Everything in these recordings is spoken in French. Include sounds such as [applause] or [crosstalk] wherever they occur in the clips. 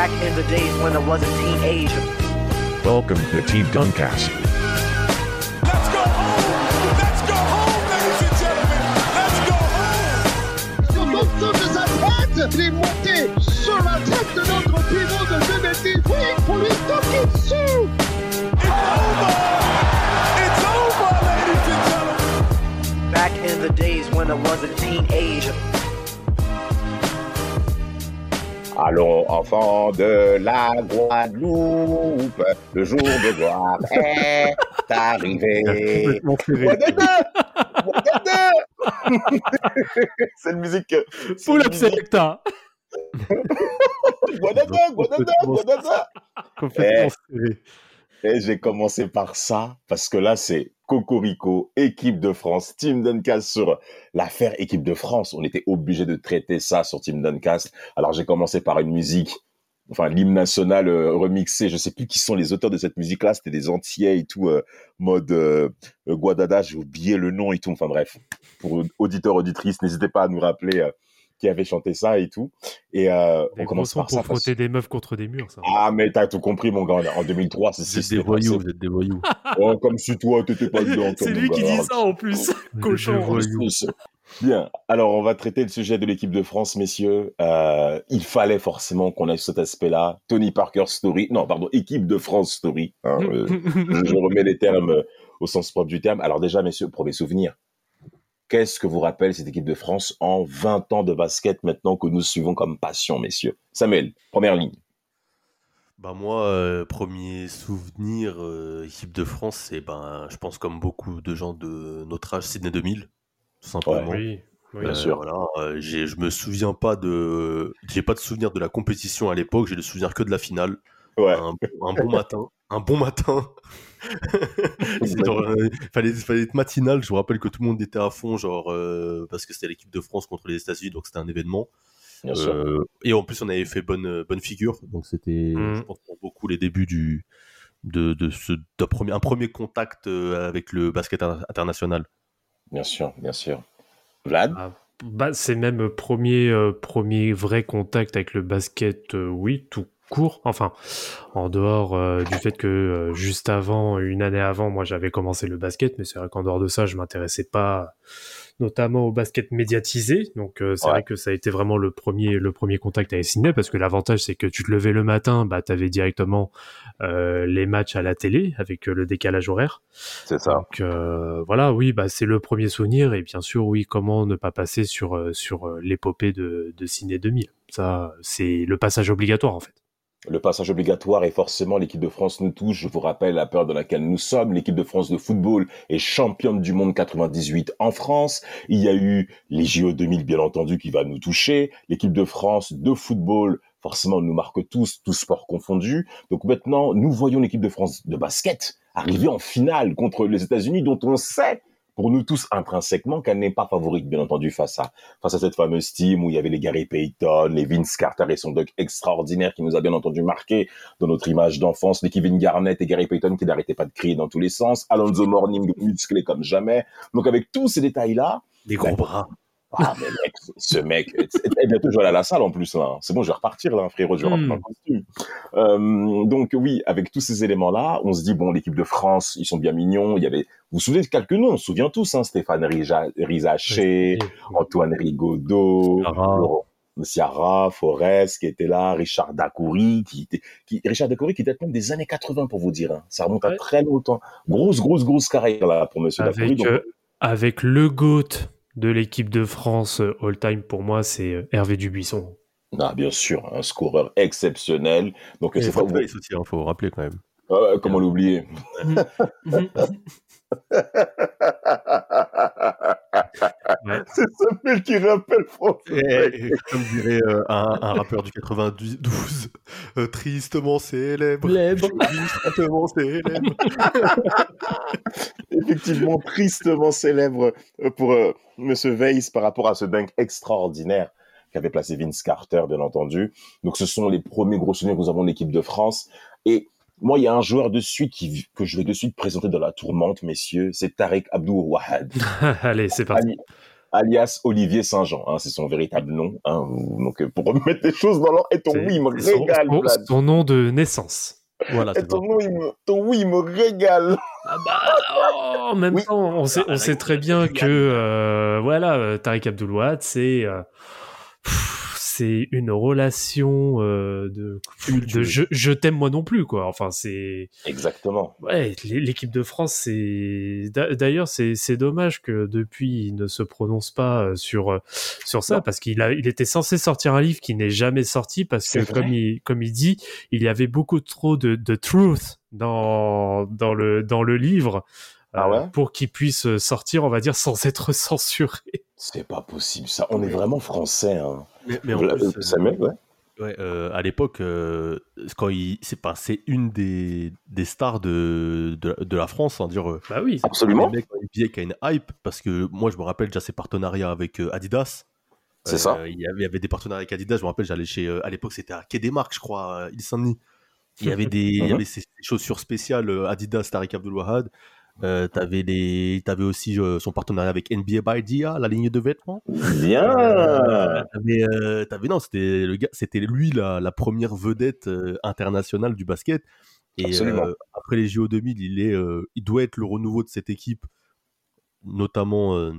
Back in the days when I was a teenager. Welcome to Team Duncast. Let's go home! Let's go home, ladies and gentlemen! Let's go home! Sur l'ensemble de sa tête, il est monté sur la tête de notre pivot de 2010. Oui, pour lui toquer dessus. It's over! It's over, ladies and gentlemen! Back in the days when I was a teenager. Allons, enfants de la Guadeloupe, le jour de gloire [laughs] est arrivé. C'est une musique. une up selecta. [laughs] Guadada, Guadada, Guadada. Complètement serré. Et j'ai commencé par ça, parce que là, c'est Cocorico, équipe de France, Team Duncast sur l'affaire équipe de France. On était obligé de traiter ça sur Team Duncast. Alors, j'ai commencé par une musique, enfin, l'hymne national euh, remixé. Je sais plus qui sont les auteurs de cette musique-là. C'était des Antillais et tout, euh, mode euh, Guadada. J'ai oublié le nom et tout. Enfin, bref. Pour auditeurs, auditrices, n'hésitez pas à nous rappeler qui avait chanté ça et tout. Et euh, on commence par pour ça. parce- frotter des meufs contre des murs, ça. Ah, mais t'as tout compris, mon gars. En 2003, c'est des voyous, c'est- vous êtes des voyous. [laughs] Oh, comme si toi, t'étais pas dedans. [laughs] C'est lui qui dit ça en plus. Cochon. voyous. Bien. Alors, on va traiter le sujet de l'équipe de France, messieurs. Euh, il fallait forcément qu'on ait cet aspect-là. Tony Parker Story. Non, pardon, équipe de France Story. hein, [laughs] euh, je, remets les termes au sens propre du terme. Alors déjà, messieurs, pour mes souvenirs, qu'est-ce que vous rappelle cette équipe de France en 20 ans de basket maintenant que nous suivons comme passion, messieurs? Samuel, première ligne. Bah moi, euh, premier souvenir euh, équipe de France, c'est ben, je pense comme beaucoup de gens de notre âge, Sydney 2000, tout simplement. Oui. oui. Bien Euh, sûr. Voilà, euh, j'ai, je me souviens pas de, j'ai pas de souvenir de la compétition à l'époque. J'ai le souvenir que de la finale. Ouais. Un, un bon matin, un bon matin. [laughs] Genre, euh, fallait, fallait être matinal. Je vous rappelle que tout le monde était à fond, genre euh, parce que c'était l'équipe de France contre les États-Unis, donc c'était un événement. Bien sûr. Euh, et en plus, on avait fait bonne, bonne figure. Donc, c'était, je pense, pour beaucoup les débuts du, de, de ce, d'un premier, un premier contact euh, avec le basket in- international. Bien sûr, bien sûr. Vlad Ah, bah, c'est même premier, euh, premier vrai contact avec le basket, euh, oui, tout court. Enfin, en dehors euh, du fait que euh, juste avant, une année avant, moi j'avais commencé le basket, mais c'est vrai qu'en dehors de ça, je m'intéressais pas notamment au basket médiatisé. Donc euh, c'est Ouais. vrai que ça a été vraiment le premier, le premier contact avec Sydney, parce que l'avantage c'est que tu te levais le matin, bah t'avais directement euh, les matchs à la télé avec le décalage horaire. C'est ça. Donc euh, voilà, oui, bah c'est le premier souvenir et bien sûr, oui, comment ne pas passer sur sur l'épopée de de Ciné 2000. Ça, c'est le passage obligatoire en fait. Le passage obligatoire et forcément l'équipe de France nous touche. Je vous rappelle la peur dans laquelle nous sommes. L'équipe de France de football est championne du monde 98 en France. Il y a eu les JO 2000 bien entendu qui va nous toucher. L'équipe de France de football forcément nous marque tous, tous sports confondus. Donc maintenant nous voyons l'équipe de France de basket arriver en finale contre les États-Unis dont on sait pour nous tous intrinsèquement qu'elle n'est pas favorite bien entendu face à face à cette fameuse team où il y avait les Gary Payton, les Vince Carter et son dunk extraordinaire qui nous a bien entendu marqué dans notre image d'enfance, les Kevin Garnett et Gary Payton qui n'arrêtaient pas de crier dans tous les sens, Alonzo Morning musclé comme jamais. Donc avec tous ces détails-là, Des gros bras. Ah mais mec, ce mec, et bientôt je vais aller à la salle en plus là. C'est bon, je vais repartir là, frérot, je vais rentrer Hmm. dans le costume. Euh, donc oui, avec tous ces éléments-là, on se dit bon, l'équipe de France, ils sont bien mignons. Il y avait, vous vous souvenez de quelques noms, on se souvient tous, hein, Stéphane Rizaché, Antoine Rigaudot. Laurent- Ciara, Forest qui était là, Richard Dacoury, qui était, qui, Richard Dacoury qui date même des années 80 pour vous dire. hein. Ça remonte à Ouais. très longtemps. Grosse, grosse, grosse carrière là pour Monsieur Dacoury. Avec Donc, euh, avec le GOAT de l'équipe de France euh, all time pour moi, c'est euh, Hervé Dubuisson. ah, bien sûr, un scoreur exceptionnel. Donc c'est pas aussi, il faut rappeler quand même. Ah comment l'oublier? [laughs] [laughs] C'est Samuel qui rappelle François. Et, comme dirait euh, un, un rappeur du 92, [laughs] euh, tristement célèbre. Tristement célèbre. [laughs] Effectivement, tristement célèbre euh, pour euh, Monsieur Weiss par rapport à ce dunk extraordinaire qu'avait placé Vince Carter, bien entendu. Donc, ce sont les premiers gros souvenirs que nous avons de l'équipe de France. Et moi, il y a un joueur de suite qui, que je vais de suite présenter dans la tourmente, messieurs. C'est Tarek Abdou Wahad. Allez, c'est parti. Alias Olivier Saint-Jean. Hein, c'est son véritable nom. Hein, donc, euh, pour remettre les choses dans l'ordre. Et ton oui, il me son- régale, son- son nom de naissance. Voilà, Et ton, nom, il me... ton oui, il me régale. Ah bah, oh, en même Oui. temps, on sait, on sait très bien que euh, voilà, euh, Tariq Abdoulouad, c'est euh, c'est une relation euh, de, de je, je t'aime moi non plus quoi. Enfin c'est Exactement. ouais l'é- l'équipe de France c'est d'a- d'ailleurs c'est dommage que depuis il ne se prononce pas euh, sur euh, sur ça Non. parce qu'il a il était censé sortir un livre qui n'est jamais sorti parce que vrai. comme il comme il dit il y avait beaucoup trop de, de truth dans dans le dans le livre Ah euh, pour qu'il puisse sortir on va dire sans être [laughs] censuré. C'est pas possible, ça. On est vraiment français. Hein. Mais, mais en Vla- plus, euh, euh, Samuel, ouais. Ouais, euh, à l'époque, euh, quand il, c'est pas, c'est une des, des stars de, de, de la France, sans dire. euh, Bah oui. Absolument. Le mec qui a une hype parce que moi, je me rappelle déjà ses partenariats avec euh, Adidas. C'est Euh, ça. Il y, avait, il y avait des partenariats avec Adidas. Je me rappelle, j'allais chez. euh, à l'époque, c'était à Quai des Marques, je crois, à Île Saint-Denis. Il y [laughs] avait des, il y Mhm. avait ces, ces chaussures spéciales euh, Adidas Tariq Abdul Wahad. Euh, t'avais les, t'avais aussi euh, son partenariat avec NBA by Dia, la ligne de vêtements. Bien. Euh, t'avais, euh, t'avais- non, c'était le gars, c'était lui la, la première vedette internationale du basket. Et Absolument. après les JO 2000, il est, il doit être le renouveau de cette équipe, notamment,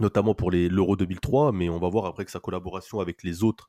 notamment pour les l'Euro 2003. Mais on va voir après que sa collaboration avec les autres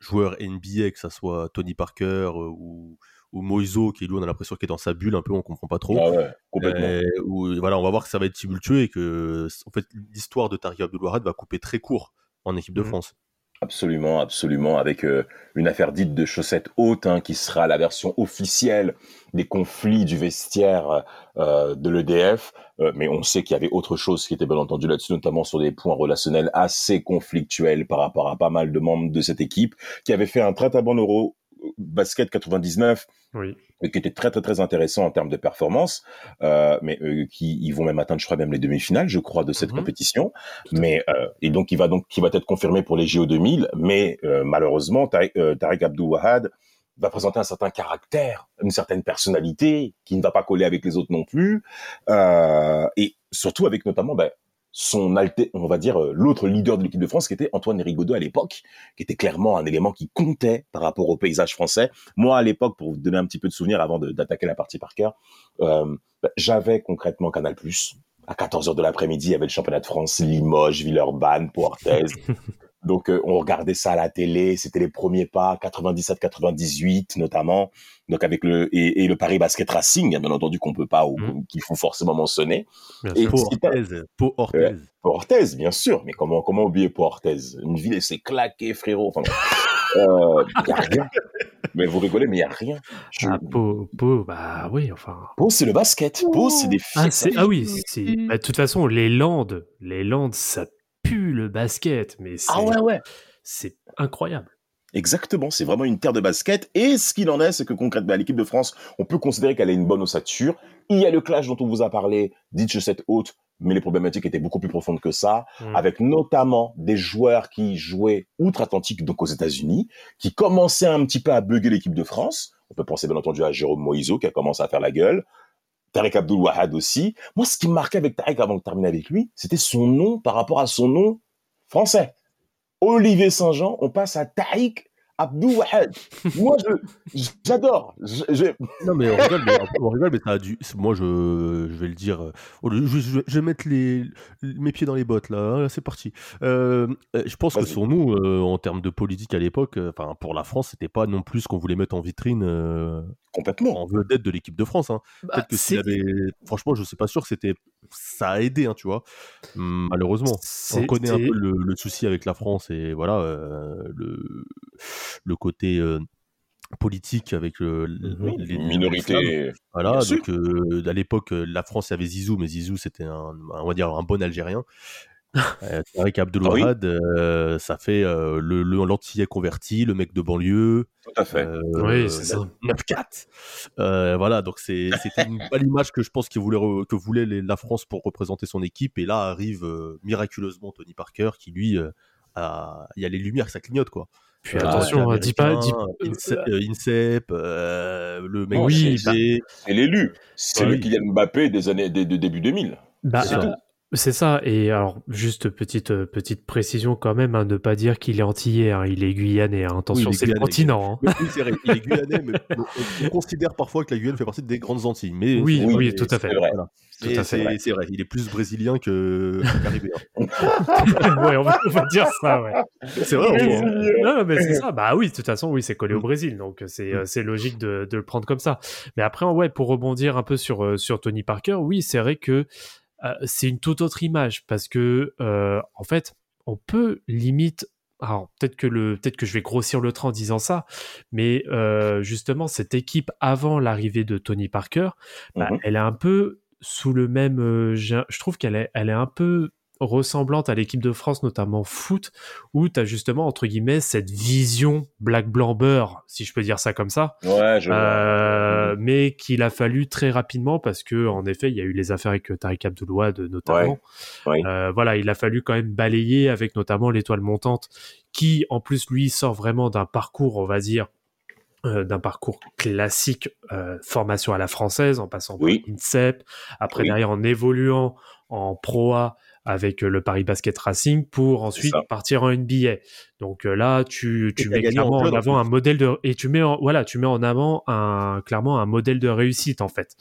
joueurs NBA, que ça soit Tony Parker ou ou Moiso, qui lui on a l'impression qu'il est dans sa bulle un peu, on comprend pas trop. Ah ouais, complètement. Euh, où, voilà, on va voir que ça va être tumultueux et que en fait l'histoire de Tariq Abdul Wahad va couper très court en équipe de Mhm. France. Absolument, absolument, avec euh, une affaire dite de chaussettes hautes, hein, qui sera la version officielle des conflits du vestiaire euh, de l'EDF. Euh, mais on sait qu'il y avait autre chose qui était bien entendu là-dessus, notamment sur des points relationnels assez conflictuels par rapport à pas mal de membres de cette équipe, qui avait fait un très très bon euro basket 99 Oui. qui était très très très intéressant en termes de performance, euh, mais euh, qui ils vont même atteindre, je crois même les demi-finales, je crois, de cette Mhm. compétition. Mais euh, et donc il va donc qui va être confirmé pour les JO 2000, mais malheureusement Tariq Abdou Wahad va présenter un certain caractère, une certaine personnalité qui ne va pas coller avec les autres non plus, et surtout avec notamment ben, son alté, on va dire euh, l'autre leader de l'équipe de France qui était Antoine Rigaudot à l'époque, qui était clairement un élément qui comptait par rapport au paysage français. Moi à l'époque, pour vous donner un petit peu de souvenirs avant d'attaquer la partie par cœur, euh, ben, j'avais concrètement Canal+. À 14h de l'après-midi, il y avait le championnat de France, Limoges, Villeurbanne, Pau-Orthez. [laughs] Donc euh, on regardait ça à la télé, c'était les premiers pas, 97-98 notamment. Donc avec le et, et le Paris Basket Racing, bien entendu qu'on peut pas ou Mhm. qu'il faut forcément mentionner. Bien Et t'a- Orthez, Orthez, bien sûr, mais comment comment oublier Pau Orthez? Une ville c'est claqué frérot. Enfin, euh, y a rien. Mais vous rigolez, mais il y a rien. Je- Ah, Pau, Pau, bah oui, enfin. Pau c'est le basket. Pau c'est des Ah, filles. c'est- ah oui, bah, de toute façon, les Landes, les Landes, ça pue le basket, mais c'est Ah ouais ouais. c'est incroyable. Exactement, c'est vraiment une terre de basket. Et ce qu'il en est, c'est que concrètement, à l'équipe de France, on peut considérer qu'elle a une bonne ossature. Il y a le clash dont on vous a parlé, dit chaussette haute, mais les problématiques étaient beaucoup plus profondes que ça, Mm. avec notamment des joueurs qui jouaient outre-Atlantique, donc aux États-Unis, qui commençaient un petit peu à bugger l'équipe de France. On peut penser bien entendu à Jérôme Moïso, qui a commencé à faire la gueule. Tariq Abdul Wahad aussi. Moi, ce qui marquait avec Tariq avant de terminer avec lui, c'était son nom par rapport à son nom français. Olivier Saint-Jean, on passe à Tariq Abdou Wahad. Moi, je, j'adore. Je, je- Non mais on rigole, mais, on rigole, mais ça a dû. Moi je, je vais le dire. oh, Je, je- je vais mettre les, mes pieds dans les bottes là. hein, C'est parti. Euh, euh, je pense que sur nous, euh, en termes de politique à l'époque, euh, enfin pour la France, c'était pas non plus ce qu'on voulait mettre en vitrine euh, Complètement. en vedette de l'équipe de France. hein. Bah, Peut-être que s'il c'est- avait, franchement, je sais pas sûr que c'était, ça a aidé, hein, tu vois. Malheureusement, on connaît un peu le, le souci avec la France et voilà euh, le, le côté euh, politique avec le, Mhm. les- les- l'islam. Minorité. Voilà, Bien donc euh, à l'époque, euh, la France avait Zizou, mais Zizou c'était un, on va dire un bon Algérien. Euh, Tariq Abdul Ah oui. Euh, ça fait euh, le le- l'antillais converti, le mec de banlieue. Tout à fait. euh, Oui, c'est ça. 9-4. Euh, voilà, donc c'est- c'était une belle image que je pense qu'il voulait re- que voulait les- la France pour représenter son équipe. Et là arrive euh, miraculeusement Tony Parker qui lui, euh, a- il y a les lumières, ça clignote quoi. Puis attention, hein, dis pas. dis- euh, Incep, euh, le mec Oui, de PSG. C'est l'élu. C'est Oui. le Kylian Mbappé des années des, de début 2000. bah, c'est euh, tout. C'est ça, et alors juste petite euh, petite précision quand même, hein, ne pas dire qu'il est antillais, hein, il est guyanais, hein, attention, il est c'est le guyanais. continent. hein. Mais oui, c'est vrai, il est guyanais, mais [laughs] on, on considère parfois que la Guyane fait partie des grandes Antilles. Mais Oui, oui, mais tout à fait. c'est vrai, voilà. Tout Mais à fait. c'est c'est vrai, il est plus brésilien que caribéen. [laughs] ouais, on va, on va dire ça, ouais. C'est vrai, Mais on- c'est- non, mais c'est ça. Bah oui, de toute façon, oui, c'est collé au. Brésil, donc c'est Mm. euh, c'est logique de, de le prendre comme ça. Mais après, ouais, pour rebondir un peu sur euh, sur Tony Parker, oui, c'est vrai que euh, c'est une toute autre image parce que euh, en fait, on peut limite. Alors peut-être que le peut-être que je vais grossir le trait en disant ça, mais euh, justement cette équipe avant l'arrivée de Tony Parker, bah, Mhm. elle est un peu sous le même. euh, je trouve qu'elle est elle est un peu ressemblante à l'équipe de France, notamment foot, où tu as justement, entre guillemets, cette vision black blanc beurre, si je peux dire ça comme ça, Ouais, je. Euh, mais qu'il a fallu très rapidement parce que, en effet, il y a eu les affaires avec euh, Tariq notamment. Ouais, ouais. Euh, voilà, il a fallu quand même balayer avec notamment l'étoile montante, qui en plus lui sort vraiment d'un parcours, on va dire, euh, d'un parcours classique, formation à la française, en passant par Oui. l'INSEP, après Oui. derrière en évoluant en Pro A avec euh, le Paris Basket Racing pour ensuite partir en NBA. Donc euh, là, tu, tu mets clairement en avant un modèle de et tu mets en, voilà, tu mets en avant un clairement un modèle de réussite en fait,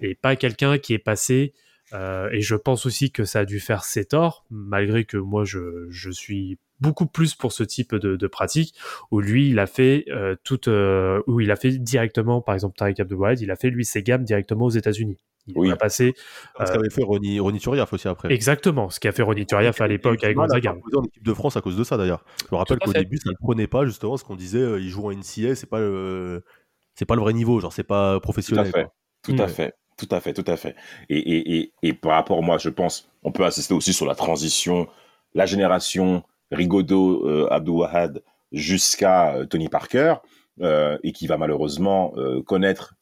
et pas quelqu'un qui est passé. euh, et je pense aussi que ça a dû faire ses torts, malgré que moi je, je suis beaucoup plus pour ce type de, de pratique où lui il a fait euh, toute euh, où il a fait directement par exemple Tariq Abdul il a fait lui ses gammes directement aux États-Unis. Il Oui. a passé Comme ce qu'avait fait Ronny, Ronny Turiaf aussi après. exactement ce qu'a fait Ronny Turiaf à l'époque avec à Gonzaga. s'imposer en équipe de France à cause de ça d'ailleurs. Je me rappelle à qu'au début ça ne prenait pas justement ce qu'on disait, euh, il joue en NCA, c'est pas le c'est pas le vrai niveau, genre c'est pas Tout à professionnel. fait. Tout à Mm. fait. Tout à fait, tout à fait. Et, et, et, et par rapport, moi, je pense, on peut insister aussi sur la transition, la génération Rigaudot, euh, Abdou Wahad, jusqu'à euh, Tony Parker, euh, et qui va malheureusement euh, connaître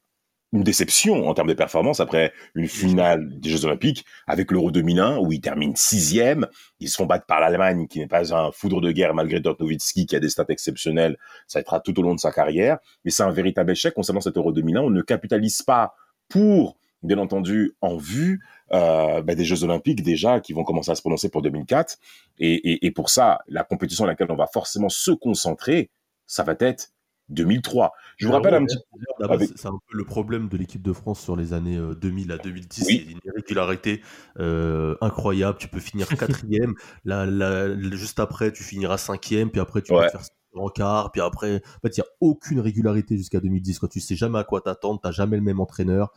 une déception en termes de performance après une finale des Jeux Olympiques avec l'Euro 2001 où il termine sixième. Ils se font battre par l'Allemagne qui n'est pas un foudre de guerre malgré Dirk Nowitzki qui a des stats exceptionnels. Ça être tout au long de sa carrière. Mais c'est un véritable échec concernant cet Euro 2001. On ne capitalise pas pour, bien entendu, en vue euh, bah, des Jeux Olympiques déjà qui vont commencer à se prononcer pour 2004. Et, et, et pour ça, la compétition à laquelle on va forcément se concentrer, ça va être 2003. Je vous Ah rappelle ouais, un petit d'ailleurs, là-bas, avec- c'est- un peu le problème de l'équipe de France sur les années euh, 2000 à 2010. Oui. C'est une irrégularité euh, incroyable. Tu peux finir [laughs] quatrième, là, juste après, tu finiras cinquième, puis après, tu vas Ouais. te faire en quart, puis après, en fait, il n'y a aucune régularité jusqu'à 2010. Quand tu sais jamais à quoi t'attendre, t'as jamais le même entraîneur,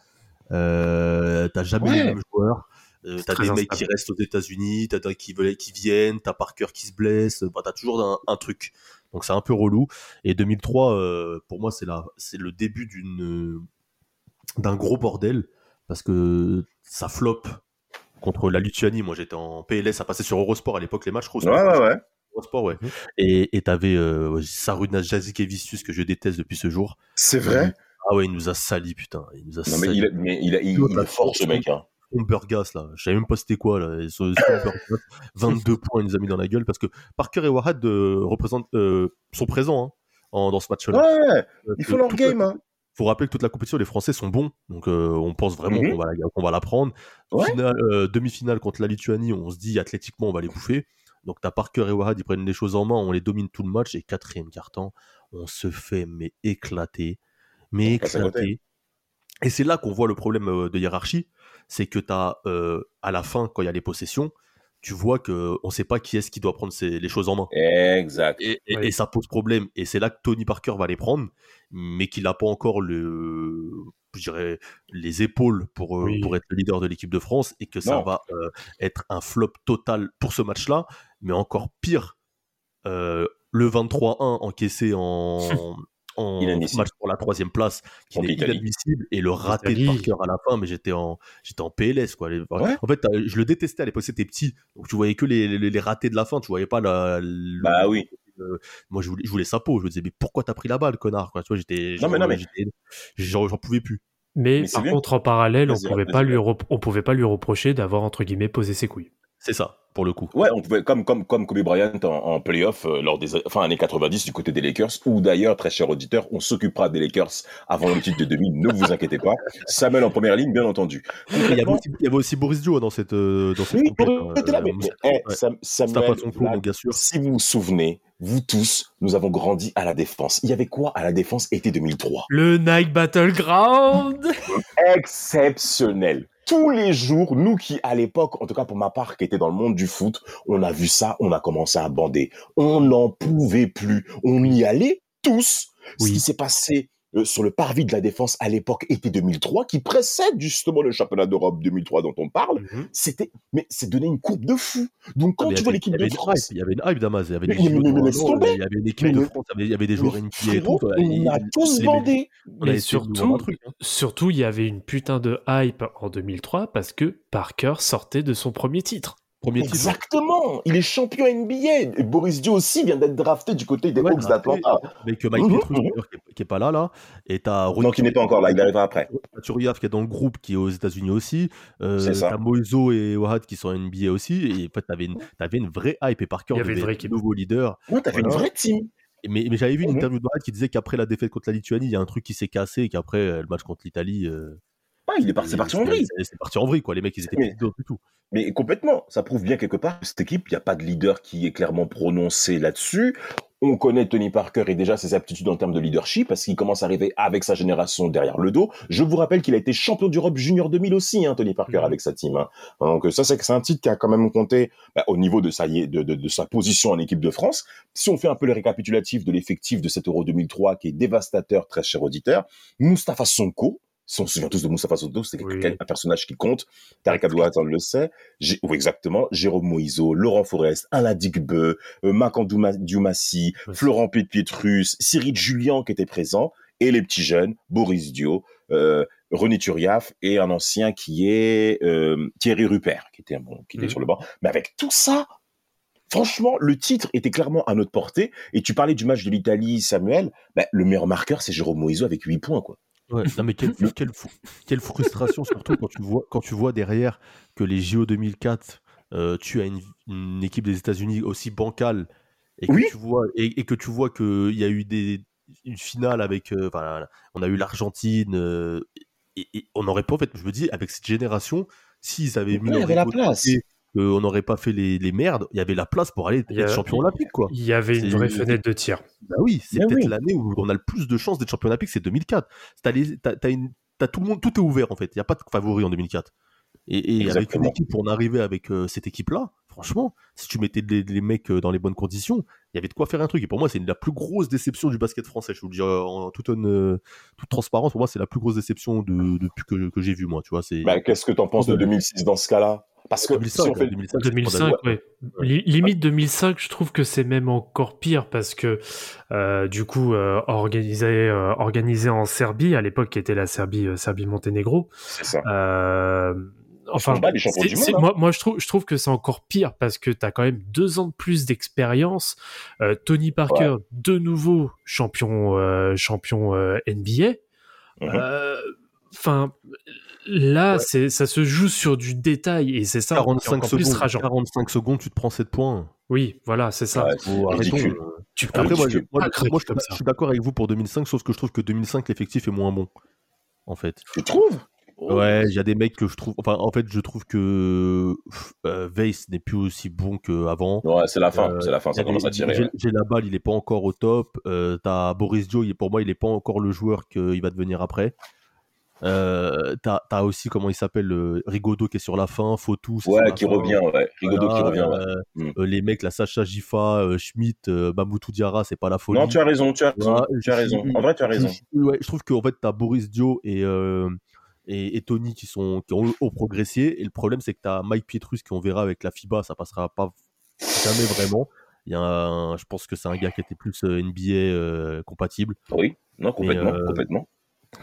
euh, t'as jamais Ouais. les mêmes joueurs. Euh, t'as des mecs qui restent aux États-Unis, t'as des qui, veulent- qui viennent, t'as Parker qui se blesse, bah, t'as toujours un, un truc. Donc c'est un peu relou. Et 2003, euh, pour moi, c'est la, c'est le début d'une, d'un gros bordel parce que ça flop contre la Lituanie. Moi, j'étais en PLS, ça passait sur Eurosport à l'époque les matchs. Ouais, ouais, ouais. Eurosport, ouais. Et et t'avais euh, Saruna Jazikevicius que je déteste depuis ce jour. C'est vrai? Ah ouais, il nous a sali, putain. Il nous a Non, mais sali. il, mais il, a- il, il est fort, ce mec. Hein. Burgas là, je savais même pas c'était quoi là. Et ce- ce Stombergas, 22 [laughs] points, il nous a mis dans la gueule parce que Parker et Wahad euh, représentent, euh, sont présents hein, en- dans ce match-là. Ouais, Euh, il faut leur game. la- Hein. faut rappeler que toute la compétition, les Français sont bons, donc on pense vraiment Mhm. qu'on va, la- qu'on va la prendre. Ouais. Demi-finale contre la Lituanie, on se dit athlétiquement on va les bouffer. Donc t'as Parker et Wahad, ils prennent les choses en main, on les domine tout le match et quatrième quart-temps, on se fait mais éclater, mais éclater. Et c'est là qu'on voit le problème de hiérarchie, c'est que t'as euh, à la fin quand il y a les possessions, tu vois que on sait pas qui est-ce qui doit prendre ses- les choses en main. Exact. Et, et- Oui. et ça pose problème. Et c'est là que Tony Parker va les prendre, mais qu'il n'a pas encore le, je dirais, les épaules pour, euh, Oui. pour être le leader de l'équipe de France et que ça Non. va euh, être un flop total pour ce match-là, mais encore pire, euh, le 23-1 encaissé en, [laughs] en match pour la troisième place, qui est inadmissible, et le raté de. Parker à la fin, mais j'étais en, j'étais en PLS, quoi. Les- Ouais. En fait, je le détestais à l'époque, c'était petit, donc tu voyais que les, les, les ratés de la fin, tu voyais pas la, le- Bah oui. euh, moi je voulais, je voulais sa peau, je me disais mais pourquoi t'as pris la balle connard quoi, tu vois j'étais Non, mais non, mais- j'en pouvais plus. Mais, par bien. contre, en parallèle, on pouvait pas lui on pouvait pas lui reprocher d'avoir entre guillemets posé ses couilles. C'est ça, pour le coup. Ouais, on pouvait, comme, comme, comme Kobe Bryant en, en playoff euh, lors des enfin, années 90 du côté des Lakers, ou d'ailleurs, très cher auditeur, on s'occupera des Lakers avant le titre de 2000, ne vous inquiétez pas. Samuel en première ligne, bien entendu. Il y, avait aussi, il y avait aussi Boris Dio dans cette, euh, dans cette Oui, compète, Boris hein, était là, euh, mais- ouais. eh, Sam- Samuel, pas son coup, là, mon gars sûr. si vous vous souvenez, vous tous, nous avons grandi à la défense. Il y avait quoi à la défense été 2003 Le Nike Battleground exceptionnel. Tous les jours, nous qui, à l'époque, en tout cas pour ma part, qui était dans le monde du foot, on a vu ça, on a commencé à bander. On n'en pouvait plus. On y allait tous. Ce qui s'est passé sur le parvis de la défense à l'époque été 2003, qui précède justement le championnat d'Europe 2003 dont on parle, Mhm. c'était, mais c'est donné une courbe de fou. Donc quand Ah, mais tu vois l'équipe de France, Il y avait une hype, Damas. Il y avait des. Il y avait une équipe Mais de France, il y avait- des joueurs NBA et tout. on a tous bandé. Mais surtout, hein. surtout, il y avait une putain de hype en 2003 parce que Parker sortait de son premier titre. Premier titre. Exactement. Il est champion NBA. Et Boris Dio aussi vient d'être drafté du côté des Ouais, Hawks d'Atlanta. Avec Mike d'ailleurs, qui, est- qui est pas là, là. Et t'as Non, qui n'est pas encore là. Il arrivera après. Turiaf qui est dans le groupe, qui est aux États-Unis aussi. Euh, C'est ça. T'as Moiso et Wahat qui sont en NBA aussi. Et en fait, t'avais une, t'avais une vraie hype. Et Parker Il y avait une vraie équipe. nouveau leader. Ouais, t'as fait une vraie team. Mais, mais j'avais vu une Mhm. interview de Wahat qui disait qu'après la défaite contre la Lituanie, il y a un truc qui s'est cassé et qu'après euh, le match contre l'Italie. euh, Il est parti, c'est parti en vrille. C'est parti en vrille, quoi. Les mecs, ils étaient Mais- pas du tout. Mais complètement. Ça prouve bien quelque part que cette équipe, il n'y a pas de leader qui est clairement prononcé là-dessus. On connaît Tony Parker et déjà ses aptitudes en termes de leadership parce qu'il commence à arriver avec sa génération derrière le dos. Je vous rappelle qu'il a été champion d'Europe junior 2000 aussi, hein, Tony Parker, Mhm. avec sa team. hein. Donc ça, c'est un titre qui a quand même compté bah, au niveau de sa, de, de, de sa position en équipe de France. Si on fait un peu le récapitulatif de l'effectif de cet Euro 2003 qui est dévastateur, très cher auditeur, Mustafa Sonko, si on se souvient tous de Mustafa Sonko, c'est Oui. quelqu'un- un personnage qui compte. Tariq Abdouhat, on le sait. Oui, exactement. Jérôme Moiseau, Laurent Forest, Alain Digbeu, euh, Macandou Ma- Dioumassi, Ouais. Florent Pietrus, Cyril Julien qui était présent, et les petits jeunes, Boris Dio, euh, René Turiaf et un ancien qui est euh, Thierry Rupert, qui était, bon, qui était Mhm. sur le banc. Mais avec tout ça, franchement, le titre était clairement à notre portée. Et tu parlais du match de l'Italie, Samuel. Bah, le meilleur marqueur, c'est Jérôme Moiseau avec 8 points, quoi. Ouais, non mais quelle, quelle, fou- quelle frustration surtout quand tu vois quand tu vois derrière que les JO 2004 euh, tu as une, une équipe des États-Unis aussi bancale et que Oui. tu vois et, et que tu vois que il y a eu des une finale avec euh, enfin, on a eu l'Argentine euh, et, et on n'aurait pas en fait je me dis avec cette génération s'ils avaient mis il y avait la place. côté, euh, on n'aurait pas fait les, les merdes il y avait la place pour aller être champion olympique quoi Il y avait une vraie fenêtre de tir. bah oui, c'est Mais peut-être oui. l'année où on a le plus de chances d'être champion olympique, c'est 2004. T'as les- t'as- t'as une- t'as tout le monde, tout est ouvert en fait. Il n'y a pas de favori en 2004. Et, et avec une équipe, pour en arriver avec euh, cette équipe-là, franchement, si tu mettais les, les mecs euh, dans les bonnes conditions, il y avait de quoi faire un truc. Et pour moi, c'est la plus grosse déception du basket français. Je vous le dis euh, en toute, euh, toute transparence. Pour moi, c'est la plus grosse déception de, depuis que, que j'ai vu moi. Tu vois, c'est Bah, Qu'est-ce que tu en penses de 2006 dans ce cas-là? Parce que 2005. si on fait... 2005, c'est 2005, scandaleux. ouais. Li- Limite 2005, je trouve que c'est même encore pire parce que euh, du coup euh, organisé euh, organisé en Serbie à l'époque qui était la Serbie euh, Serbie Monténégro. C'est ça. Enfin, pas monde, hein. moi, moi je trouve je trouve que c'est encore pire parce que t'as quand même deux ans de plus d'expérience. Euh, Tony Parker de nouveau champion euh, champion euh, NBA. Mhm. Euh, Enfin, là, c'est ça se joue sur du détail et c'est ça qui est 45 encore plus secondes, rageant. 45 secondes, tu te prends 7 points. Oui, voilà, c'est ça. Ouais, ridicule. Tu peux, Après, moi, je, moi, moi, suis d'accord avec vous pour 2005, sauf que je trouve que 2005, l'effectif est moins bon. En fait. Tu trouves? Ouais, il y a des mecs que je trouve. Enfin, en fait, je trouve que euh, Weiss n'est plus aussi bon qu'avant. Ouais, c'est la fin. Euh, c'est la fin. Ça commence à tirer. ouais. J'ai la balle, il est pas encore au top. Euh, T'as Boris Dio, il est, pour moi, il est pas encore le joueur qu'il va devenir après. Euh, T'as as aussi, comment il s'appelle, euh, qui est sur la fin, Fautou. Ouais, qui revient, ouais. Qui Voilà, revient, ouais. euh, Mm. euh, les mecs, la Sacha Gifa, euh, Schmidt, euh, Mamoutou Diarra, c'est pas la folie. Non, tu as raison, tu as raison. Ouais, tu as raison. En vrai, tu as raison. Je, ouais, je trouve qu'en fait, tu as Boris Dio et, et, et Tony qui, sont, qui ont, ont progressé. Et le problème, c'est que tu as Mike Pietrus qui, on verra avec la FIBA, ça passera pas jamais vraiment. Il y a un- je pense que c'est un gars qui était plus NBA compatible. Oui, non, complètement, complètement.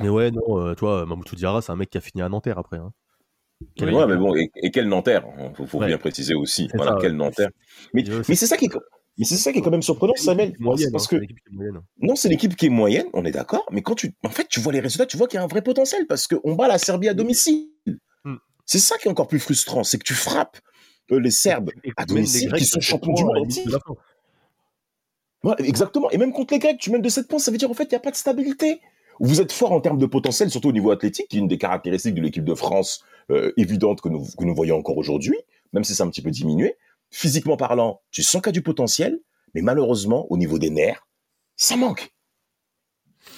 Mais ouais, non, euh, tu vois, Mamoutou Diarra, c'est un mec qui a fini à Nanterre après. Hein. Quel- Ouais, mais bon, et, et quel Nanterre? Hein, Faut, faut Ouais. bien préciser aussi. Voilà, ça, quel. Nanterre. Mais, c'est ça qui est, mais c'est ça qui est quand même surprenant, Samuel. moyenne, parce hein, que non, c'est l'équipe qui est moyenne, on est d'accord. Mais quand tu, en fait, tu vois les résultats, tu vois qu'il y a un vrai potentiel parce qu'on bat la Serbie à domicile. Mm. C'est ça qui est encore plus frustrant, c'est que tu frappes euh, les Serbes Et à domicile Grecs qui sont champions du monde. Ouais, exactement. Et même contre les Grecs, tu mènes de 7 points, ça veut dire en fait, il n'y a pas de stabilité. Vous êtes fort en termes de potentiel, surtout au niveau athlétique, qui est une des caractéristiques de l'équipe de France euh, évidente que nous, que nous voyons encore aujourd'hui, même si c'est un petit peu diminué. Physiquement parlant, tu sens qu'il y a du potentiel, mais malheureusement, au niveau des nerfs, ça manque.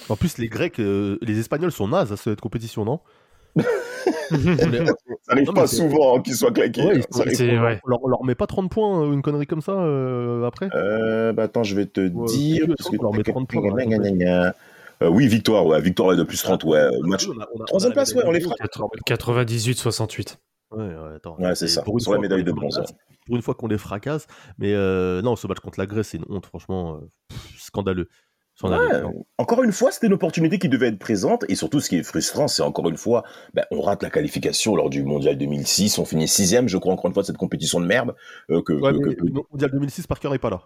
En plus, les Grecs, euh, les Espagnols sont nazes à cette compétition, non [laughs] On Ça n'arrive pas souvent hein, qu'ils soient claqués. Ouais, hein. ouais. on, leur, on leur met pas 30 points ou une connerie comme ça euh, après Euh, bah attends, je vais te Ouais, dire. parce crois qu'on leur met 30 points Euh, oui, victoire, ouais, victoire de plus 30, ouais. Match. On a- on a- Troisième on place, ouais, on les frappe. de bronze. 98-68. Ouais, ouais, attends. Ouais, c'est Et ça, pour une sur la fois médaille qu'on de les bronze, fracasse- Pour une fois qu'on les fracasse. Mais euh, non, ce match contre la Grèce, c'est une honte, franchement. euh, pff, scandaleux. Scandaleux. Ouais, Non. encore une fois, c'était une opportunité qui devait être présente. Et surtout, ce qui est frustrant, c'est encore une fois, ben, on rate la qualification lors du mondial 2006. On finit sixième, je crois, encore une fois, de cette compétition de merde. euh, que, Ouais, que- mais que- le Mondial 2006, Parker n'est pas là.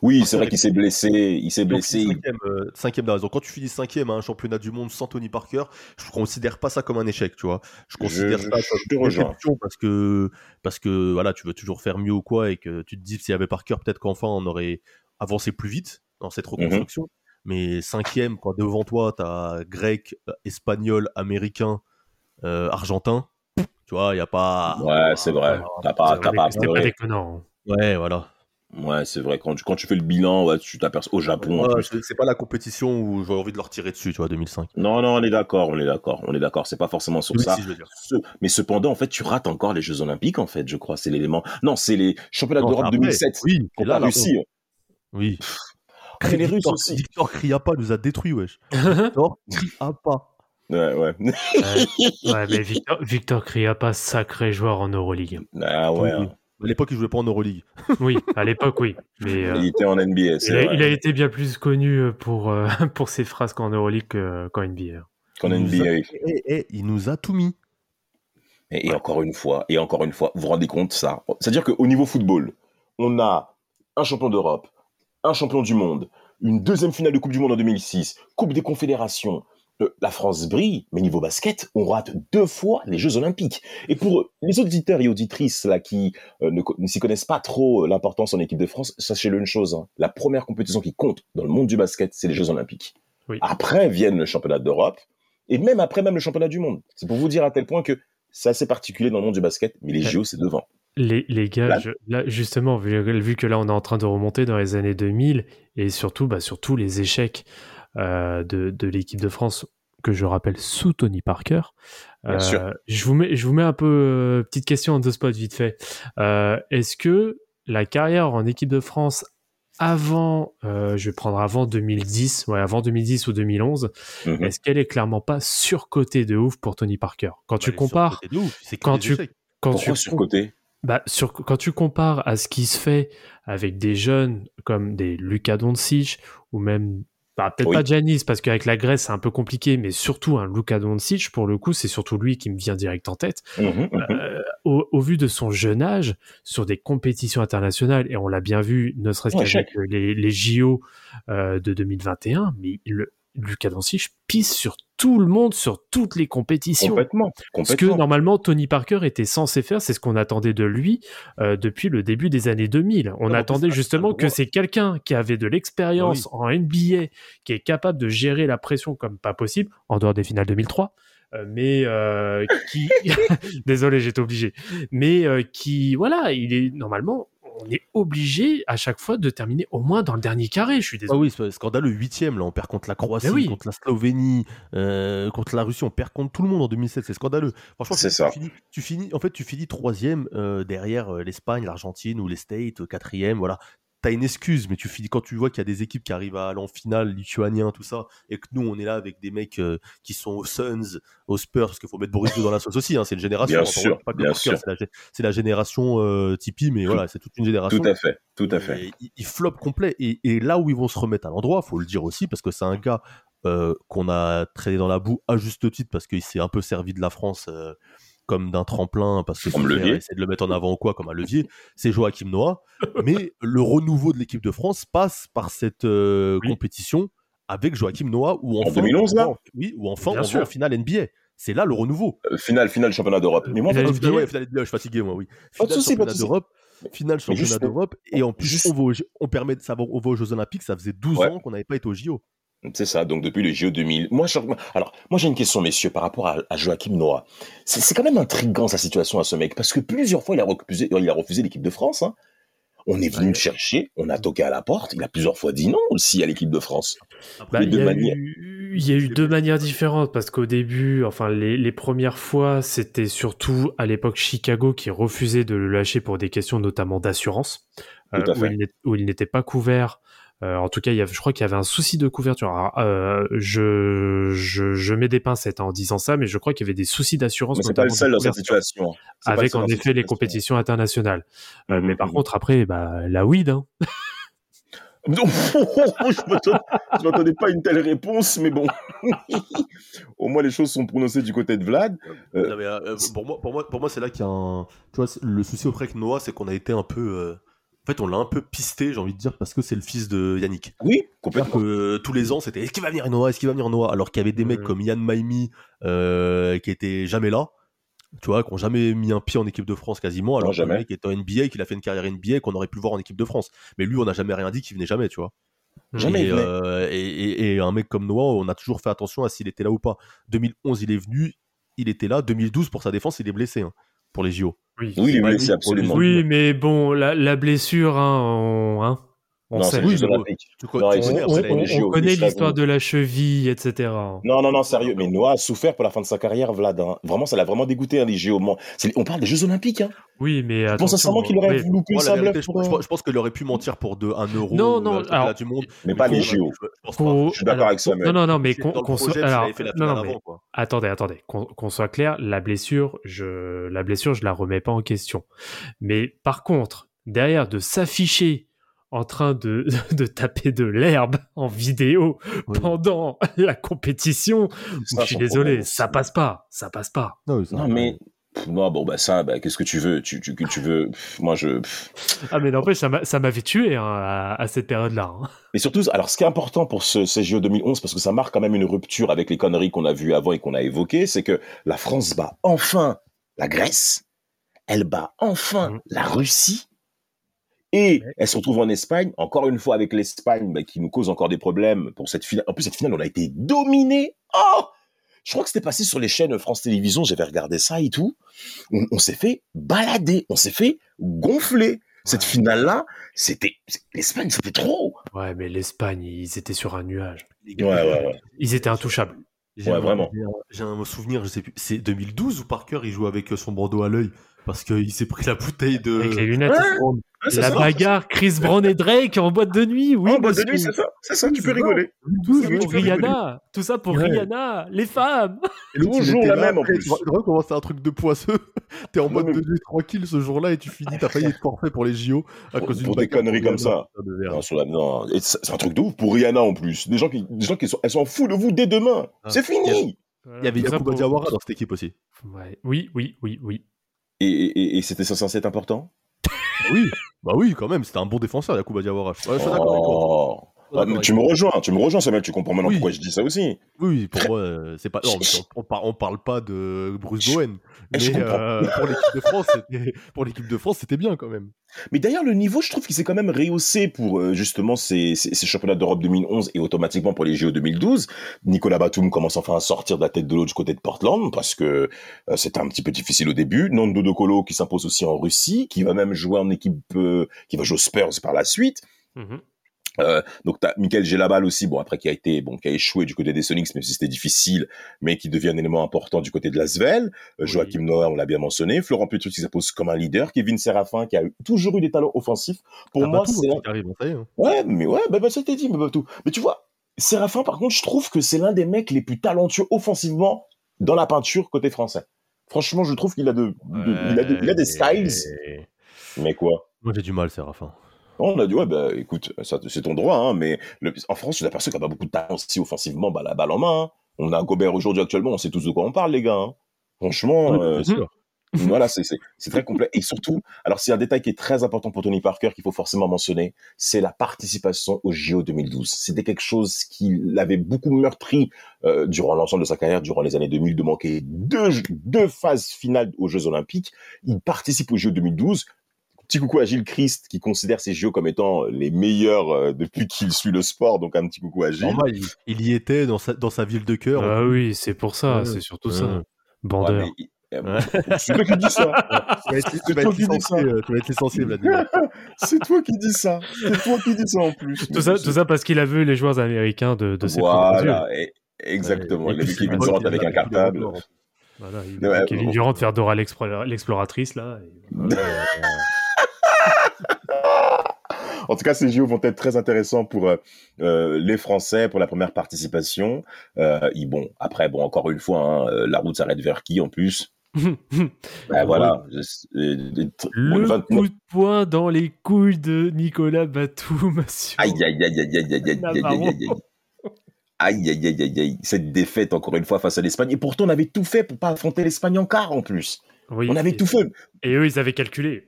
Oui, c'est vrai qu'il s'est blessé. Il s'est blessé. Cinquième, euh, cinquième quand tu finis cinquième à un championnat du monde sans Tony Parker, je considère pas ça comme un échec, tu vois. Je considère je- ça je comme une parce que, parce que voilà, tu veux toujours faire mieux ou quoi et que tu te dis s'il y avait Parker, peut-être qu'enfin on aurait avancé plus vite dans cette Mhm. reconstruction. Mais cinquième, quand devant toi, t'as grec, euh, espagnol, américain, euh, argentin, tu vois, il y a pas. Ouais, c'est vrai. T'as pas, t'as pas à C'était pas pleurer. déconnant. Ouais, voilà. Ouais, c'est vrai. Quand tu, quand tu fais le bilan, ouais, tu t'aperçois au Japon. Ouais, c'est pas la compétition où j'ai envie de leur tirer dessus, tu vois, 2005. Non, non, on est d'accord, on est d'accord, on est d'accord. C'est pas forcément sur ça. 2006, je veux dire. Ce- Mais cependant, en fait, tu rates encore les Jeux Olympiques, en fait, je crois. C'est l'élément. Non, c'est les championnats Non, d'Europe après, 2007. Oui, et là, la la Russie. Oui. Mais les Russes Victor, aussi. Victor Kriapa nous a détruits, wesh. [laughs] Victor Kriapa. Ouais, ouais. Ouais, ouais, mais Victor, Victor Kriapa, sacré joueur en Euroleague. Ah ouais. Oui. hein. À l'époque, il jouait pas en Euroleague. [laughs] Oui, à l'époque, oui. Mais euh, Il était en NBA, il, a, vrai. il a été bien plus connu euh, pour, euh, [laughs] pour ses phrases qu'en Euroleague que- qu'en NBA. Qu'en a- NBA. Et, et il nous a tout mis. Et, et encore une fois, et encore une fois, vous vous rendez compte ça C'est-à-dire qu'au niveau football, on a un champion d'Europe, un champion du monde, une deuxième finale de Coupe du Monde en 2006, Coupe des Confédérations. La France brille, mais niveau basket, on rate deux fois les Jeux Olympiques. Et pour les auditeurs et auditrices là qui euh, ne, s'y connaissent pas trop euh, l'importance en équipe de France, sachez-le une chose hein, la première compétition qui compte dans le monde du basket, c'est les Jeux Olympiques. Oui. Après viennent le championnat d'Europe et même après même le championnat du monde. C'est pour vous dire à tel point que c'est assez particulier dans le monde du basket, mais les. JO c'est devant. Les, les gars, Là- je- là, justement, vu, vu que là, on est en train de remonter dans les années 2000, et surtout, bah, sur tous les échecs de, de l'équipe de France, que je rappelle sous Tony Parker, Bien euh, sûr. je, vous mets, je vous mets un peu, euh, petite question en deux spots vite fait. Euh, Est-ce que la carrière en équipe de France avant, euh, je vais prendre avant 2010, ouais, avant 2010 ou 2011, Mhm. est-ce qu'elle est clairement pas surcotée de ouf pour Tony Parker? Quand tu Bah, est compares, de ouf, quand tu- échecs. quand Pourquoi tu bah, sur, quand tu compares à ce qui se fait avec des jeunes comme des Luka Doncic ou même bah, peut-être Oui. pas Giannis parce qu'avec la Grèce c'est un peu compliqué mais surtout un Luka Doncic pour le coup c'est surtout lui qui me vient direct en tête Mhm, mhm. Euh, au, au vu de son jeune âge sur des compétitions internationales et on l'a bien vu ne serait-ce Ouais, qu'avec les, les JO euh, de 2021 mais le, Luka Doncic pisse sur tout le monde sur toutes les compétitions Complètement. ce que complètement. normalement Tony Parker était censé faire, c'est ce qu'on attendait de lui euh, depuis le début des années 2000. On Non, attendait justement que c'est quelqu'un qui avait de l'expérience en NBA, qui est capable de gérer la pression comme pas possible, en dehors des finales 2003. euh, mais euh, qui [laughs] désolé j'étais obligé mais euh, qui voilà il est normalement on est obligé à chaque fois de terminer au moins dans le dernier carré je suis Ah désolé oui, c'est scandaleux. Huitième, là, on perd contre la Croatie, oui. contre la Slovénie, euh, contre la Russie, on perd contre tout le monde en 2007. C'est scandaleux. Franchement, C'est tu, ça. Tu finis, tu finis- en fait, tu finis troisième euh, derrière euh, l'Espagne, l'Argentine ou les States, quatrième. Voilà. T'as une excuse, mais tu finis quand tu vois qu'il y a des équipes qui arrivent à aller en finale, lituaniens, tout ça, et que nous, on est là avec des mecs euh, qui sont aux Suns, aux Spurs, parce qu'il faut mettre Boris dans la sauce aussi. Hein, c'est une génération. Bien Enfin, sûr, pas bien sûr. C'est la, gé- c'est la génération euh, Tipeee, mais voilà, c'est toute une génération. Tout à fait, tout à fait. Et il, floppe complet. Et, et là où ils vont se remettre à l'endroit, faut le dire aussi, parce que c'est un gars euh, qu'on a traîné dans la boue à juste titre, parce qu'il s'est un peu servi de la France comme d'un tremplin, parce que Comme levier. essaie de le mettre en avant ou quoi, comme un levier. C'est Joachim Noah. Mais le renouveau de l'équipe de France passe par cette euh, Oui. compétition avec Joachim Noah, où enfin, 2011, là Oui, où enfin Bien on va en finale NBA. c'est là le renouveau. Euh, finale, finale championnat d'Europe. Mais moi, en Finale ouais, finale NBA, je suis fatigué moi, oui. Finale souci, pas de championnat d'Europe, finale championnat d'Europe, et en plus juste- on, va aux, on permet de savoir, on va aux Jeux Olympiques, ça faisait 12 Ouais. ans qu'on n'avait pas été aux JO. C'est ça, donc depuis les JO 2000. Moi, je... Alors, moi j'ai une question, messieurs, par rapport à, à Joachim Noah. C'est quand même intriguant sa situation à ce mec, parce que plusieurs fois il a refusé, il a refusé l'équipe de France. hein. On est venu le chercher, on a toqué à la porte, il a plusieurs fois dit non aussi à l'équipe de France. Bah, il, y a eu, il y a eu deux manières différentes parce qu'au début, enfin les, les premières fois, c'était surtout à l'époque Chicago qui refusait de le lâcher pour des questions notamment d'assurance, n'est- où il n'était pas couvert. Euh, en tout cas, il y avait, je crois qu'il y avait un souci de couverture. Alors, euh, je, je, je mets des pincettes en disant ça, mais je crois qu'il y avait des soucis d'assurance. Mais c'est pas le seul dans cette situation. Avec en effet les compétitions internationales. Euh, mais par contre, après, bah, la weed, hein. [laughs] [laughs] Je m'attendais- pas à une telle réponse, mais bon. [laughs] Au moins, les choses sont prononcées du côté de Vlad. Euh, Non, mais, euh, pour moi, pour moi, pour moi c'est là qu'il y a un. Tu vois, le souci auprès que Noah, c'est qu'on a été un peu. En fait, on l'a un peu pisté, j'ai envie de dire, parce que c'est le fils de Yannick. Oui, complètement. que euh, tous les ans, c'était est-ce qu'il va venir Noah Est-ce qu'il va venir Noah? Alors qu'il y avait des mecs Mhm. comme Yann Maimi euh, qui étaient jamais là, tu vois, qui n'ont jamais mis un pied en équipe de France quasiment, alors que le mec est en NBA, qu'il a fait une carrière NBA, qu'on aurait pu le voir en équipe de France. Mais lui, on n'a jamais rien dit qu'il venait jamais, tu vois. Jamais et, il venait. euh, et, et- et un mec comme Noah, on a toujours fait attention à s'il était là ou pas. 2011, il est venu, il était là. 2012, pour sa défense, il est blessé hein, pour les JO. Oui, Oui, il est blessé, absolument. Oui, mais bon, la, la blessure, hein, on, hein, on non, sait. Oui. Tu Non, on- connaît l'histoire de la cheville, etc. Non, non, non, sérieux. Mais Noah a souffert pour la fin de sa carrière, Vlad. hein. Vraiment, ça l'a vraiment dégoûté, hein, les c'est- On parle des Jeux Olympiques. Hein. Oui, mais Je pense sincèrement qu'il aurait loupé vérité, sable je, pense- qu'il aurait pu mentir pour de, un euro Non, non, alors, du monde. Mais pas les JO. Je, suis d'accord avec ça, mais- Non, non, non, mais qu'on soit. attendez, attendez, qu'on qu'on soit clair, la blessure, je, la blessure, je la remets pas en question. Mais par contre, derrière de s'afficher en train de, [laughs] de taper de l'herbe en vidéo Oui. pendant la compétition, Ça, je suis désolé, problème. ça passe pas, ça passe pas. Non, mais ça- Non, mais. pff, Non, bon, bah ça, bah, qu'est-ce que tu veux? Tu, tu, que tu veux? Pff, Moi, je. pff. Ah mais n'empêche, ça m'a- ça m'avait tué hein, à, à cette période-là. hein. Mais surtout, alors, ce qui est important pour ce, JO 2011, parce que ça marque quand même une rupture avec les conneries qu'on a vues avant et qu'on a évoquées, c'est que la France bat enfin la Grèce, elle bat enfin Mhm. la Russie, et elle se retrouve en Espagne, encore une fois avec l'Espagne, bah, qui nous cause encore des problèmes pour cette finale. En plus, cette finale, on a été dominé. Oh je crois que c'était passé sur les chaînes France Télévisions, j'avais regardé ça et tout. On, on s'est fait balader, on s'est fait gonfler. Cette Ouais. finale-là, c'était l'Espagne, c'était trop. Ouais, mais l'Espagne, ils étaient sur un nuage. les Ouais, gars, ouais, ouais. Ils étaient intouchables. J'ai Ouais, un- vraiment. j'ai un- souvenir, je sais plus, c'est 2012 ou Parker il joue avec son bandeau à l'œil parce qu'il s'est pris la bouteille de. Avec les lunettes. Ouais. C'est la ça. bagarre, Chris Brown et Drake en boîte de nuit. Oui, en boîte de nuit, c'est ça, c'est ça, tu peux rigoler. Tout ça pour. Rihanna. Tout ça pour. Rihanna. Les femmes. Et Toujours était la même, en plus. Tu c'est un truc de poisseux. [laughs] T'es en mode mais- de nuit tranquille ce jour-là et tu finis, t'as failli être forfait pour les JO à Pour- cause d'une pour des conneries comme ça. Non, C'est un truc de ouf pour Rihanna en plus. Des gens qui, des gens qui sont, elles s'en foutent de vous dès demain. Ah. C'est fini. Il y avait pour- Diawara dans cette équipe aussi. Oui, oui, oui, oui. Et, et, et c'était censé être important? Oui, bah oui, quand même, c'était un bon défenseur, Yacouba Diawara. Ouais, je suis d'accord avec toi. Oh. Ah, mais tu me rejoins, tu me rejoins, Samuel. Tu comprends maintenant Oui. pourquoi je dis ça aussi. Oui, pour moi, euh, c'est pas. Non, mais on, [laughs] on par- on parle pas de Bruce Je- Bowen. Mais je comprends. euh, [laughs] pour l'équipe de France, c'était- pour l'équipe de France, c'était bien quand même. Mais d'ailleurs, le niveau, je trouve qu'il s'est quand même rehaussé pour euh, justement ces, ces, ces championnats d'Europe 2011 et automatiquement pour les JO 2012. Nicolas Batum commence enfin à sortir de la tête de l'eau du côté de Portland parce que euh, c'était un petit peu difficile au début. Nando De Colo qui s'impose aussi en Russie, qui va même jouer en équipe, euh, qui va jouer aux Spurs par la suite. Mhm. Euh, donc t'as Michael Gelabal aussi, bon après qui a été, bon qui a échoué du côté des Sonics, même si c'était difficile, mais qui devient un élément important du côté de l'Asvel. Euh, Oui. Joachim Noah, on l'a bien mentionné. Florent Petrus qui s'impose comme un leader. Kevin Serafin qui a eu- toujours eu des talents offensifs. Pour Ah, moi, Batum c'est est, hein. ouais, mais ouais, bah, bah ça t'est dit, mais, bah, tout. mais tu vois, Séraphin, par contre, je trouve que c'est l'un des mecs les plus talentueux offensivement dans la peinture côté français. Franchement, je trouve qu'il a de, de- il a de- il a des styles, Et- mais quoi? Moi, j'ai du mal, Séraphin. On a dit, ouais, bah, écoute, ça, c'est ton droit, hein, mais le- en France, je suis personne qui a pas beaucoup de talent aussi offensivement, bah, la balle en main. hein. On a Gobert aujourd'hui actuellement, on sait tous de quoi on parle, les gars. hein. Franchement, euh, sûr. Voilà, c'est très complet. Et surtout, alors c'est un détail qui est très important pour Tony Parker qu'il faut forcément mentionner, c'est la participation au JO 2012. C'était quelque chose qui l'avait beaucoup meurtri euh, durant l'ensemble de sa carrière, durant les années 2000, de manquer deux, deux phases finales aux Jeux Olympiques. Il participe au JO 2012. Petit coucou à Gilles Christ qui considère ces JO comme étant les meilleurs euh, depuis qu'il suit le sport. Donc un petit coucou à Gilles. Normal, il, il y était dans sa, dans sa ville de cœur. Ah oui, c'est pour ça, Ouais. c'est surtout Ouais. ça. Ouais, Bandeur. mais- euh, [laughs] c'est toi qui dis ça. Tu vas être, tu C'est toi qui dis licencié, ça. euh, tu vas être licencié, Vladimir. [laughs] C'est toi qui dis ça. C'est toi qui dis ça en plus. Tout ça, tout ça parce qu'il a vu les joueurs américains de, de ses propres yeux. Voilà, et- exactement. Ouais, Il a et vu puis, Kevin Durant avec un cartable. Voilà, il Ouais, a vu Kevin bon. Durant faire Dora l'explo- l'exploratrice là. et- [laughs] En tout cas, ces JO vont être très intéressants pour euh, euh, les Français pour la première participation. Euh, bon, après, bon, encore une fois, hein, euh, la route s'arrête vers qui en plus Ben voilà. euh, Le le 29 coup de poing dans les couilles de Nicolas Batum. Aïe, aïe, aïe, aïe, aïe, aïe, aïe, aïe, aïe, aïe, aïe. Aïe, aïe, aïe, aïe, aïe. Cette défaite, encore une fois, face à l'Espagne. Et pourtant, on avait tout fait pour pas affronter l'Espagne en quart, en plus. On avait tout fait. Et eux, ils avaient calculé.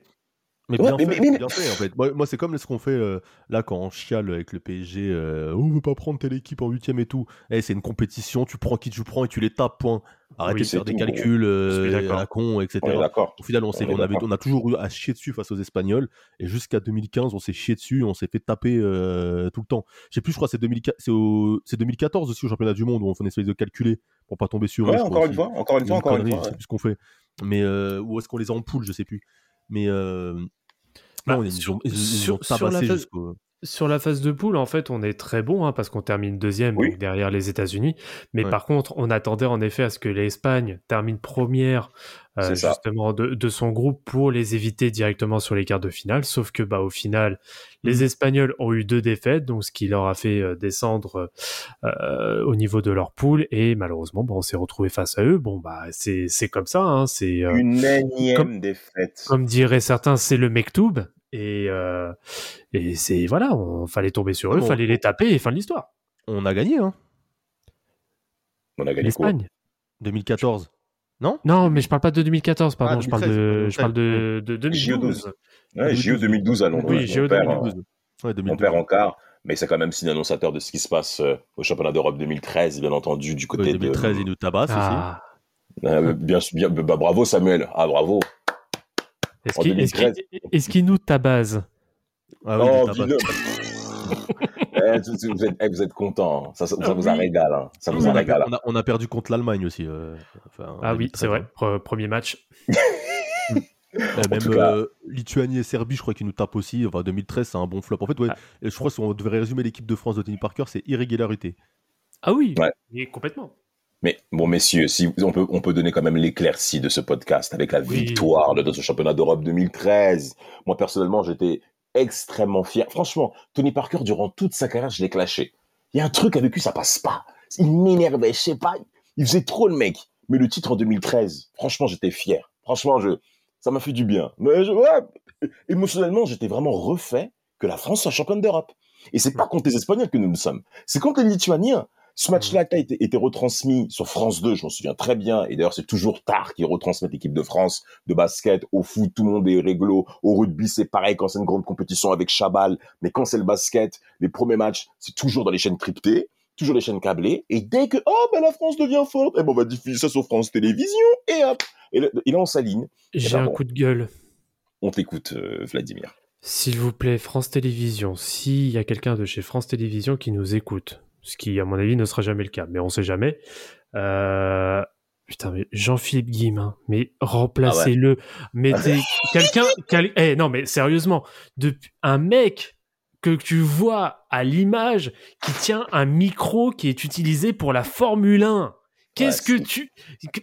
Mais bien, fait, mais- mais- bien fait, en fait. Moi, moi, c'est comme ce qu'on fait euh, là quand on chiale avec le PSG. euh, Oh, on veut pas prendre telle équipe en huitième et tout. Eh, c'est une compétition, tu prends qui tu prends et tu les tapes, point. Arrêtez Oui, de faire c'est des calculs euh, à la con, etc. Au final, on, On on avait, on a toujours eu à chier dessus face aux Espagnols. Et jusqu'à 2015, on s'est chié dessus, on s'est fait taper euh, tout le temps. Je sais plus, je crois que c'est 2004 c'est au- c'est 2014 aussi au championnat du monde où on fait une espèce de calculer pour pas tomber sur eux. Ouais, crois, encore une fois, encore une fois, Une encore une fois. je sais plus ce qu'on fait. Mais euh, où est-ce qu'on les a en poule, je sais plus. Mais euh, Bah, non, ils, sur- ont, ils, ils sur- ont tabassé jusqu'au. Sur la phase de poule, en fait, on est très bon hein, parce qu'on termine deuxième Oui. derrière les États-Unis. Mais Ouais. par contre, on attendait en effet à ce que l'Espagne termine première euh, justement de, de son groupe pour les éviter directement sur les quarts de finale. Sauf que bah au final, les Mhm. Espagnols ont eu deux défaites, donc ce qui leur a fait euh, descendre euh, au niveau de leur poule. Et malheureusement, bon, on s'est retrouvé face à eux. Bon bah c'est c'est comme ça. Hein, c'est euh, Une énième Comme- défaite. comme diraient certains, c'est le mektoub. Et, euh, et c'est voilà, on fallait tomber sur eux, Bon. fallait les taper et fin de l'histoire. On a gagné, hein, On a gagné quoi L'Espagne. 2014. Non Non, mais je parle pas de 2014, pardon, Ah, je parle 2013, de, je parle de, de 2012. 2012. Ouais, JO 2012 à Londres. Oui, on JO perd, 2012. Ouais, On 2012. perd en quart, mais c'est quand même signe annonçateur de ce qui se passe euh, au championnat d'Europe 2013, bien entendu, du côté Ouais, 2013, ils nous tabassent Ah. de. Euh, bien, bien, bah, bravo Samuel. Ah bravo. Est-ce qu'il est-ce 2013. qu'il- est-ce qu'il nous tabase. Ah oui, oh. [laughs] Eh, vous, êtes, eh, vous êtes content. Ça, ça, ça Ah vous a oui. régal. hein. Ça vous on, a a, régal. on a- on a perdu contre l'Allemagne aussi. euh, enfin, Ah oui, 2013, c'est vrai, hein. pre- premier match. [laughs] Euh, même tout cas- euh, Lituanie et Serbie, je crois qu'ils nous tapent aussi. Enfin, 2013, c'est un bon flop. En fait, ouais, Ah. et je crois que si on devrait résumer l'équipe de France de Tony Parker, c'est irrégularité. Ah oui, Ouais. complètement. Mais bon, messieurs, si on peut, on peut donner quand même l'éclaircie de ce podcast avec la Oui. victoire de ce championnat d'Europe 2013. Moi, personnellement, j'étais extrêmement fier. Franchement, Tony Parker, durant toute sa carrière, je l'ai clashé. Il y a un truc avec lui, ça passe pas. Il m'énervait, je sais pas. Il faisait trop le mec. Mais le titre en 2013, franchement, j'étais fier. Franchement, je, ça m'a fait du bien. Mais je, ouais, émotionnellement, j'étais vraiment refait que la France soit championne d'Europe. Et c'est pas contre les Espagnols que nous le sommes. C'est contre les Lituaniens. Ce match-là a été, été retransmis sur France 2, je m'en souviens très bien. Et d'ailleurs, c'est toujours tard qu'ils retransmettent l'équipe de France de basket. Au foot, tout le monde est réglo. Au rugby, c'est pareil quand c'est une grande compétition avec Chabal. Mais quand c'est le basket, les premiers matchs, c'est toujours dans les chaînes cryptées, toujours les chaînes câblées. Et dès que, oh, ben la France devient forte, eh ben, on va diffuser ça sur France Télévisions. Et hop. Et, le- et là, on s'aligne. J'ai ben un coup de gueule. On t'écoute, euh, Vladimir. S'il vous plaît, France Télévisions, s'il y a quelqu'un de chez France Télévisions qui nous écoute, ce qui, à mon avis, ne sera jamais le cas, mais on sait jamais. Euh... Putain, mais Jean-Philippe Guimin, mais remplacez-le. Mettez [laughs] quelqu'un. quel- Eh, non, mais sérieusement, depuis un mec que tu vois à l'image qui tient un micro qui est utilisé pour la Formule 1. Qu'est-ce Ouais, que tu.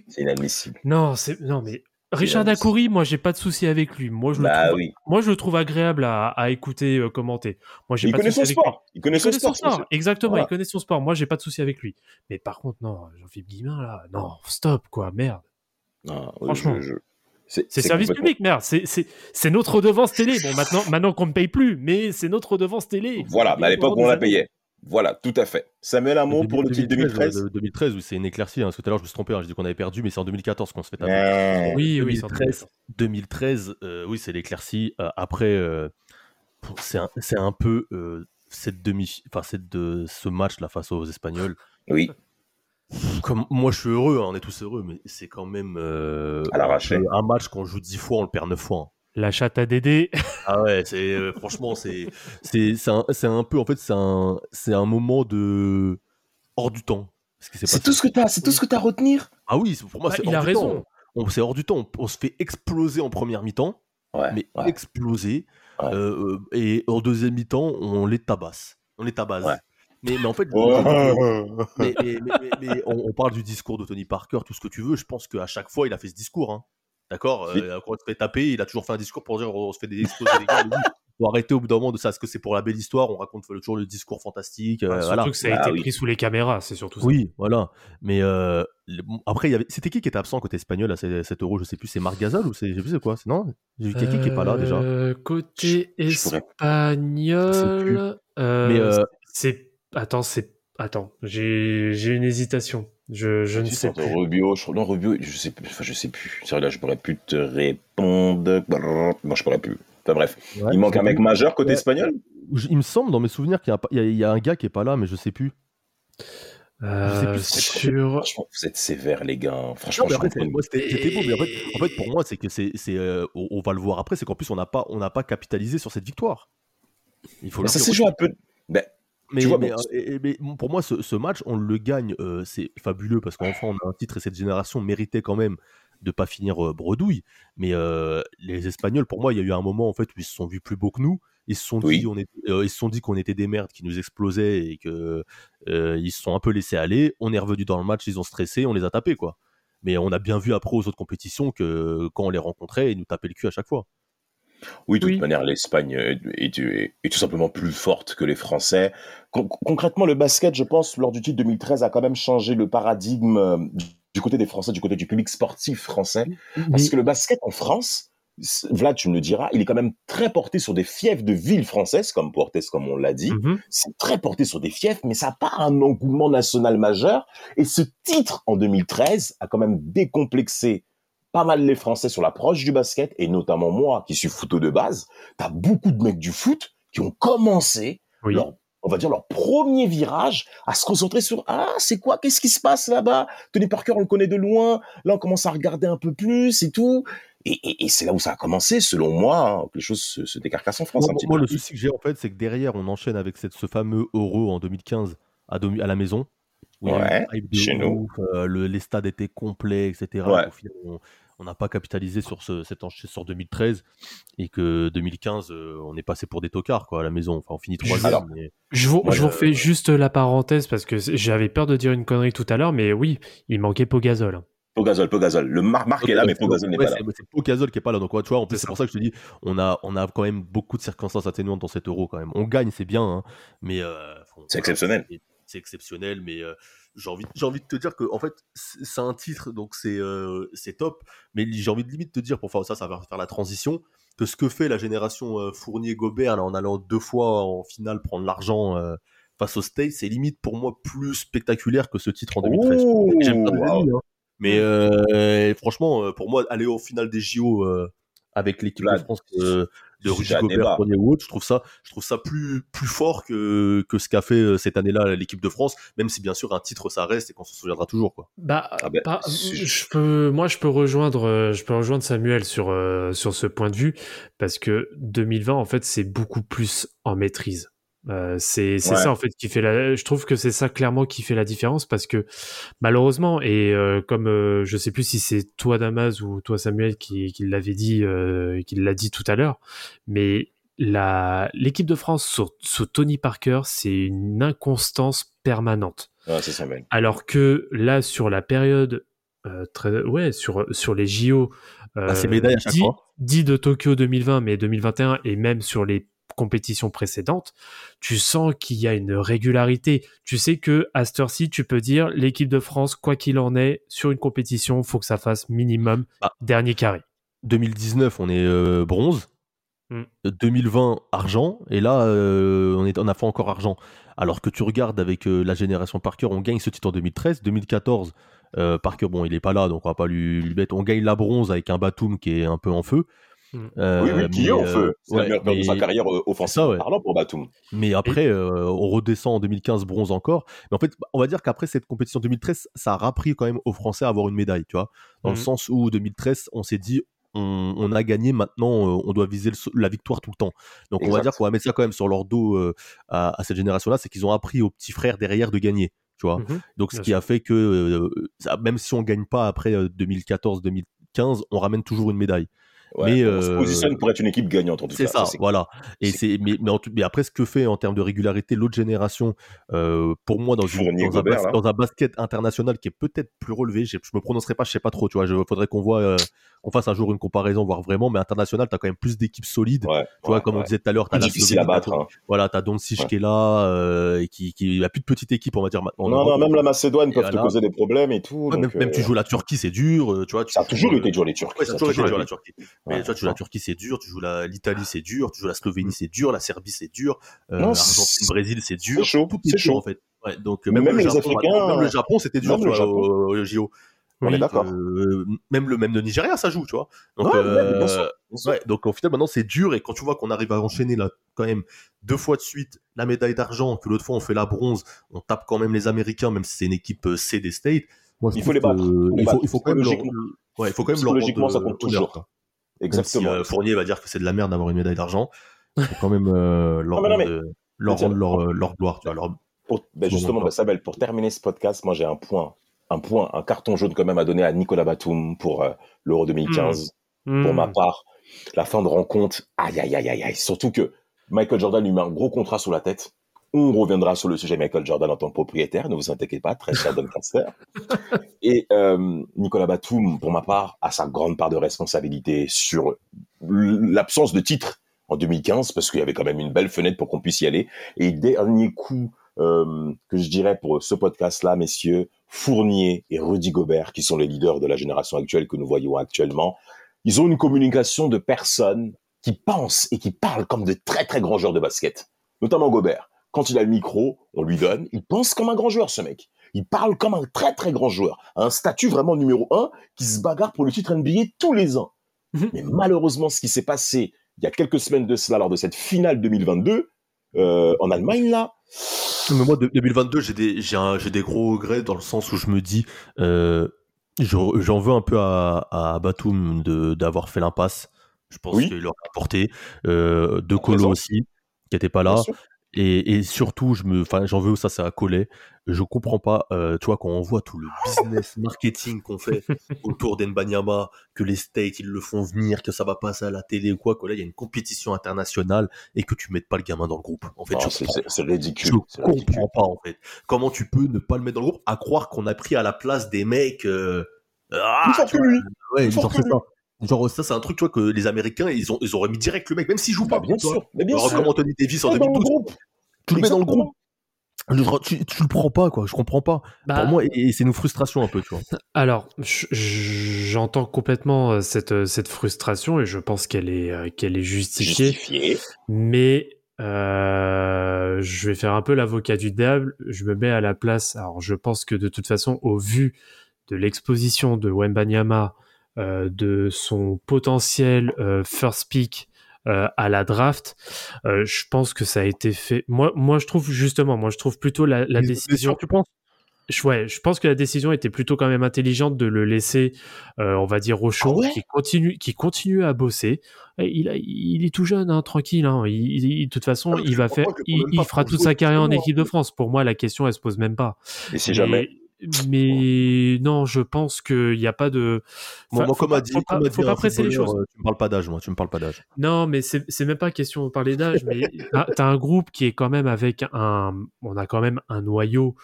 C'est inadmissible. Non, c'est. Non, mais. Richard inadmissible. Dacoury, moi, j'ai pas de souci avec lui. Moi, je le Bah trouve oui. moi, je le trouve agréable à, à écouter, euh, commenter. Moi, j'ai Il pas de connaît souci son avec lui. sport. Il connaît Il son connaît son sport. sport, exactement. Voilà. Il connaît son sport. Moi, j'ai pas de souci avec lui. Mais par contre, non, Jean-Philippe Guimin, là, non, stop, quoi, merde. Non, Franchement. je- je- c'est service complètement- public, merde. C'est, c'est, c'est notre redevance télé. Bon, maintenant, maintenant qu'on ne paye plus, mais c'est notre redevance télé. Voilà, mais à l'époque, on la payait. Voilà, tout à fait. Samuel, un mot pour le titre 2013 euh, 2013, oui, c'est une éclaircie. Hein, parce que tout à l'heure, je me suis trompé. hein, je dis qu'on avait perdu, mais c'est en 2014 qu'on se fait taper. Ouais. Oui, oui, c'est en 2013, 2013 euh, oui, c'est l'éclaircie. Euh, après, euh, c'est un, c'est un peu euh, cette demi, enfin cette de ce match là face aux Espagnols. Oui, Comme moi, je suis heureux, hein, on est tous heureux, mais c'est quand même euh, À un un match qu'on joue 10 fois, on le perd 9 fois. La chatte à Dédé. [laughs] Ah ouais, c'est euh, franchement, c'est c'est c'est un, un peu en fait, c'est un c'est un moment de hors du temps. C'est tout ce que t'as, c'est tout ce que t'as à retenir? Ah oui, c'est- pour moi, Bah, c'est il hors a du raison. temps. On c'est hors du temps. On, se fait exploser en première mi-temps, Ouais, mais ouais. exploser. Ouais. Euh, euh, et en deuxième mi-temps, on les tabasse. On les tabasse. Ouais. Mais, mais en fait, [laughs] mais, mais- mais- mais- mais on, on parle du discours de Tony Parker, tout ce que tu veux. Je pense qu'à chaque fois, il a fait ce discours. hein. D'accord Oui. Euh, Quand on se fait taper, il a toujours fait un discours pour dire on se fait des gars. mais oui, faut arrêter au bout d'un moment de ça. Est-ce que c'est pour la belle histoire On raconte toujours le discours fantastique. euh, Bah, surtout voilà. que ça a Ah été oui. pris sous les caméras, c'est surtout ça. Oui, voilà. Mais euh, le- bon, après, il y avait... c'était qui qui était absent côté espagnol à ce- cet euro Je sais plus. C'est Marc Gasol ou c'est, je sais plus c'est quoi c'est- Non? J'ai vu quelqu'un qui est pas là déjà. Euh, Côté Je- je espagnol, euh, Mais, euh, c'est attends, c'est attends, j'ai j'ai une hésitation. Je, je ne sais plus. Rubio, je... non Rubio, je sais plus. Enfin, je sais plus. Vrai là, je pourrais plus te répondre. Moi, je pourrais plus. Enfin bref, Ouais, il manque un mec plus. majeur côté Ouais. espagnol? Il me semble dans mes souvenirs qu'il y y y a un gars qui est pas là, mais je sais plus. Euh, Je sais plus, sur Franchement, vous êtes sévères, les gars. Franchement, Non, mais je après, moi, c'était c'était beau, mais en fait, en fait, pour moi, c'est que c'est, c'est, euh, on, on va le voir après, c'est qu'en plus, on n'a pas, on n'a pas capitalisé sur cette victoire. Il faut Mais le ça dire. s'est joué un peu. Ben, Mais, Tu vois, mais, bon, et- et- mais pour moi, ce, ce match, on le gagne, euh, c'est fabuleux parce qu'enfin, on a un titre et cette génération méritait quand même de pas finir euh, bredouille. Mais euh, les Espagnols, pour moi, il y a eu un moment en fait où ils se sont vus plus beaux que nous. Ils se sont Oui. dit, on est, ils se sont dit qu'on était des merdes qui nous explosaient et que euh, ils se sont un peu laissés aller. On est revenu dans le match, ils ont stressé, on les a tapés quoi. Mais on a bien vu après aux autres compétitions que quand on les rencontrait, ils nous tapaient le cul à chaque fois. Oui, de toute Oui. manière, l'Espagne est, est- est- est tout simplement plus forte que les Français. Con- concrètement, le basket, je pense, lors du titre 2013, a quand même changé le paradigme euh, du côté des Français, du côté du public sportif français. Parce que le basket en France, Vlad, tu me le diras, il est quand même très porté sur des fiefs de villes françaises, comme Portes, comme on l'a dit. Mhm. C'est très porté sur des fiefs, mais ça n'a pas un engouement national majeur. Et ce titre, en 2013, a quand même décomplexé pas mal les Français sur l'approche du basket, et notamment moi, qui suis photo de base. T'as beaucoup de mecs du foot qui ont commencé Oui. leur, on va dire, leur premier virage à se concentrer sur, ah, c'est quoi, qu'est-ce qui se passe là-bas? Tony Parker, on le connaît de loin. Là, on commence à regarder un peu plus et tout. Et, et- et c'est là où ça a commencé, selon moi, hein, que les choses se, se décarcassent en France. Moi, un petit moi, peu. le souci que j'ai en fait, c'est que derrière, on enchaîne avec cette, ce fameux Euro en 2015 à, à la maison. où il y a chez nous. ouf, euh, le- les stades étaient complets, etc. Ouais. Au final, on on n'a pas capitalisé sur ce, cette enchaîne sur 2013 et que 2015, euh, on est passé pour des tocards quoi, à la maison. Enfin, on finit troisième. Mais- Je vous, je vous je- refais juste la parenthèse parce que j'avais peur de dire une connerie tout à l'heure, mais oui, il manquait Pogazol. Pogazol, Pogazol. Le Mar Marc est là, mais Pogazol n'est Ouais, pas là. c'est- Pogazol qui est pas là. Donc, ouais, tu vois, en plus, C'est pour ça que je te dis, on a, on a quand même beaucoup de circonstances atténuantes dans cet euro quand même. On gagne, c'est bien, hein, mais euh, C'est exceptionnel. c'est- C'est exceptionnel, mais euh, j'ai envie, j'ai envie de te dire que en fait, c'est un titre, donc c'est euh, c'est top. Mais j'ai envie de limite te dire, pour faire ça, ça va faire la transition, que ce que fait la génération euh, Fournier-Gobert là, en allant deux fois en finale prendre l'argent euh, face au States, c'est limite pour moi plus spectaculaire que ce titre en 2013. Ouh, J'aime pas les wow. ennemis, hein. Mais euh, franchement, pour moi, aller au final des JO euh, avec l'équipe de France euh, de Rudy Gobert, autre, je trouve ça, je trouve ça plus plus fort que que ce qu'a fait euh, cette année-là l'équipe de France. Même si bien sûr un titre ça reste et qu'on se souviendra toujours quoi. Bah, Ah ben, je- je peux, moi, je peux rejoindre, euh, je peux rejoindre Samuel sur euh, sur ce point de vue parce que 2020, en fait, c'est beaucoup plus en maîtrise. Euh, c'est Ouais. ça en fait qui fait la. Je trouve que c'est ça clairement qui fait la différence parce que malheureusement et euh, comme euh, je sais plus si c'est toi Damas ou toi Samuel qui, qui l'avait dit, qui l'a dit tout à l'heure, mais la l'équipe de France sous, sous Tony Parker, c'est une inconstance permanente. Ouais, ça. Alors que là, sur la période, très, ouais, sur, sur les JO, euh, Ah, dit de Tokyo 2020, mais 2021, et même sur les compétitions précédentes, tu sens qu'il y a une régularité. Tu sais que à cette heure-ci, tu peux dire l'équipe de France, quoi qu'il en est, sur une compétition, faut que ça fasse minimum Ah. dernier carré. 2019, on est euh, bronze. Mm. 2020 argent et là euh, on, est, on a fait encore argent. Alors que tu regardes avec euh, la génération Parker, on gagne ce titre en 2013, 2014. euh, Parker, bon, il est pas là, donc on va pas lui, lui mettre. On gagne la bronze avec un Batum qui est un peu en feu. Mm. Euh, oui, oui, qui mais, est en euh, feu. C'est ouais, la meilleure période de sa mais- carrière euh, offensive ouais. parlant pour Batum. Mais après, euh, on redescend en 2015, bronze encore. Mais en fait, on va dire qu'après cette compétition 2013, ça a rappris quand même aux Français à avoir une médaille, tu vois. Dans le Mhm. sens où 2013, on s'est dit, on, on a gagné, maintenant, euh, on doit viser le la victoire tout le temps. Donc on va dire qu'on va mettre ça quand même sur leur dos euh, à, à cette génération-là, c'est qu'ils ont appris aux petits frères derrière de gagner, tu vois. Mhm. Donc ce Bien qui a fait que, euh, ça- même si on gagne pas après 2014-2015, on ramène toujours une médaille. Ouais, Mais, on se euh, positionne pour être une équipe gagnante en tout C'est cas. ça, voilà. Et c'est- c'est mais, mais, en tout- mais après ce que fait en termes de régularité l'autre génération, euh, pour moi dans, une, dans, un Gobert, bas- là. dans un basket international qui est peut-être plus relevé, je, me prononcerai pas, je sais pas trop, tu vois. Il faudrait qu'on voit, euh, qu'on fasse un jour une comparaison, voir vraiment. Mais international, t'as quand même plus d'équipes solides. Ouais, Tu vois, comme on disait tout à l'heure, t'as difficile à battre. hein. Voilà, t'as Doncic Ouais. qui est là, euh, et qui, a plus de petite équipe, on va dire Non, non, même la Macédoine peuvent te causer des problèmes et tout. Ouais, même, donc, même euh, tu joues la Turquie, c'est dur, tu vois. tu Ça a toujours été dur les Turcs. Ouais, ça a toujours été dur la Turquie. Mais Ouais, toi, tu joues la. Turquie, c'est dur. Tu joues la- l'Italie, c'est dur. Tu joues la Slovénie, c'est dur. La Serbie, c'est dur. Euh, L'Argentine, c'est- Brésil, c'est dur. chaud, Tout c'est est dur chaud. en fait. Ouais, donc Mais même le les Japon, Africains, même le Japon, c'était dur même vois, au, au JO. On est d'accord. Euh, même le même le Nigeria, ça joue, tu vois. Donc, Ouais, euh, bien sûr, bien sûr. ouais, donc au final, maintenant, c'est dur. Et quand tu vois qu'on arrive à enchaîner là, quand même deux fois de suite la médaille d'argent, que l'autre fois on fait la bronze, on tape quand même les Américains, même si c'est une équipe euh, C des States. Moi, Il faut les battre. Il faut, battre. il faut quand même leur, ouais, il faut quand même leur Psychologiquement, rendre, ça compte honneur, toujours. Exactement. Même si, euh, Fournier va dire que c'est de la merde d'avoir une médaille d'argent, il faut quand même euh, [laughs] leur Non, mais non, rendre, mais- euh, leur, rendre leur, leur gloire, tu vois. Leur... Pour- ben justement, bon. ben, Sabel, pour terminer ce podcast, moi j'ai un point, un point, un carton jaune quand même à donner à Nicolas Batum pour euh, l'Euro 2015. Pour Mm. ma part, la fin de rencontre, aïe aïe aïe aïe aïe. Surtout que Michael Jordan lui met un gros contrat sous la tête. On reviendra sur le sujet Michael Jordan en tant que propriétaire, ne vous inquiétez pas, très cher Doncaster. [laughs] Et euh, Nicolas Batum, pour ma part, a sa grande part de responsabilité sur l'absence de titre en 2015, parce qu'il y avait quand même une belle fenêtre pour qu'on puisse y aller. Et dernier coup euh, que je dirais pour ce podcast-là, messieurs, Fournier et Rudy Gobert, qui sont les leaders de la génération actuelle que nous voyons actuellement, ils ont une communication de personnes qui pensent et qui parlent comme de très très grands joueurs de basket, notamment Gobert. Quand il a le micro, on lui donne, il pense comme un grand joueur, ce mec. Il parle comme un très très grand joueur, un statut vraiment numéro un qui se bagarre pour le titre NBA tous les ans. Mhm. Mais malheureusement, ce qui s'est passé il y a quelques semaines de cela, lors de cette finale 2022, euh, en Allemagne, là, Mais moi, de- 2022, j'ai des, j'ai un- j'ai des gros regrets dans le sens où je me dis, euh, je- j'en veux un peu à, à Batum de- d'avoir fait l'impasse. Je pense Oui. qu'il aurait apporté. Euh, de Colo aussi, qui était pas là. Et, et surtout, je me, enfin, j'en veux ça, c'est à coller. Je comprends pas, euh, tu vois, quand on voit tout le business marketing qu'on fait autour d'Enbanyama, que les States ils le font venir, que ça va passer à la télé ou quoi, que là il y a une compétition internationale et que tu mettes pas le gamin dans le groupe. En fait, c'est- ridicule. je ridicule. comprends pas en fait. Comment tu peux ne pas le mettre dans le groupe à croire qu'on a pris à la place des mecs euh, ah, vois, ouais, genre c'est ça. Genre ça c'est un truc tu vois que les Américains ils ont ils auraient mis direct le mec même s'il joue Bah, pas. bien sûr, mais bien Alors, sûr. comme Anthony Davis en Mets dans le 2012, groupe. tu le mets dans le groupe. Tu, tu le prends pas quoi, je comprends pas. Bah, Pour moi et, et c'est une frustration un peu tu vois. Alors, je- je- j'entends complètement euh, cette, euh, cette frustration et je pense qu'elle est, euh, qu'elle est justifiée. Justifié. Mais euh, je vais faire un peu l'avocat du diable. Je me mets à la place. Alors, je pense que de toute façon, au vu de l'exposition de Wembanyama, euh, de son potentiel euh, first pick euh, à la draft, euh, je pense que ça a été fait. Moi, moi, je trouve justement, moi, je trouve plutôt la, décision. tu penses? Je- Ouais, je pense que la décision était plutôt quand même intelligente de le laisser, euh, on va dire, au chaud, Ah ouais? qui continue, qui continue à bosser. Il, a- il est tout jeune, hein, tranquille. Hein. Il, il- de toute façon, Ah, il va faire, il, fera toute sa carrière en équipe de France. Pour moi, la question, elle se pose même pas. Et si Mais- jamais. Mais non, je pense qu'il n'y a pas de. Moi, Enfin, faut comme pas- a dit, faut pas, faut pas presser les choses. euh, tu me parles pas d'âge moi, tu me parles pas d'âge. Non, mais c'est même pas question de parler d'âge, mais t'as un groupe qui est quand même avec un, on a quand même un noyau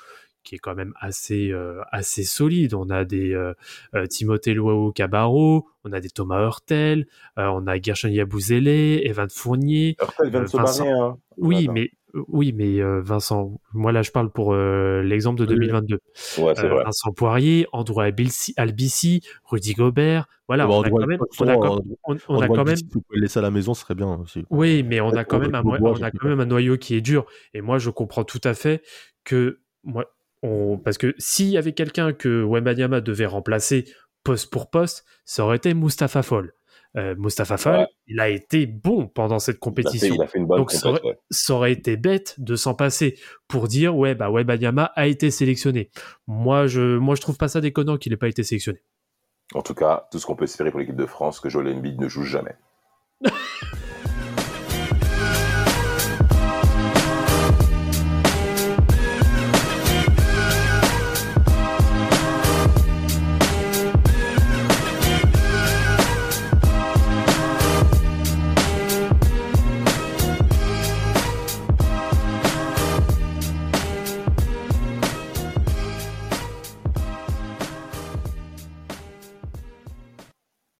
qui est quand même assez euh, assez solide. On a des euh, euh, Timothée Luau Cabarro, on a des Thomas Hurtel, euh, on a Gershon Yabouzélé, Evan Fournier. Hurtel vient de Euh, se Vincent- barrer. Hein. Oui, mais Oui, mais euh, Vincent, moi là je parle pour euh, l'exemple de Oui, oui. 2022. Ouais, c'est Euh, vrai. Vincent Poirier, Andrew Albici, Rudy Gobert, voilà, Bah, on a Andrew quand même, on a quand, Andrew- on, on a Andrew quand même, Albici, Si vous pouvez le laisser à la maison, ce serait bien aussi. oui, mais on a quand même un, on a quand même noyau qui est dur. Et moi, je comprends tout à fait que moi, on, parce que s'il y avait quelqu'un que Wembanyama devait remplacer poste pour poste, ça aurait été Mustapha Fall. Euh, Mustapha Fall, Ouais. il a été bon pendant cette Il a, fait, compétition. il a fait une bonne Donc, ça aurait, ouais. ça aurait été bête de s'en passer pour dire ouais bah Wembanyama a été sélectionné. Moi je moi je trouve pas ça déconnant qu'il ait pas été sélectionné. En tout cas, tout ce qu'on peut espérer pour l'équipe de France, que Joel Embiid ne joue jamais. [laughs]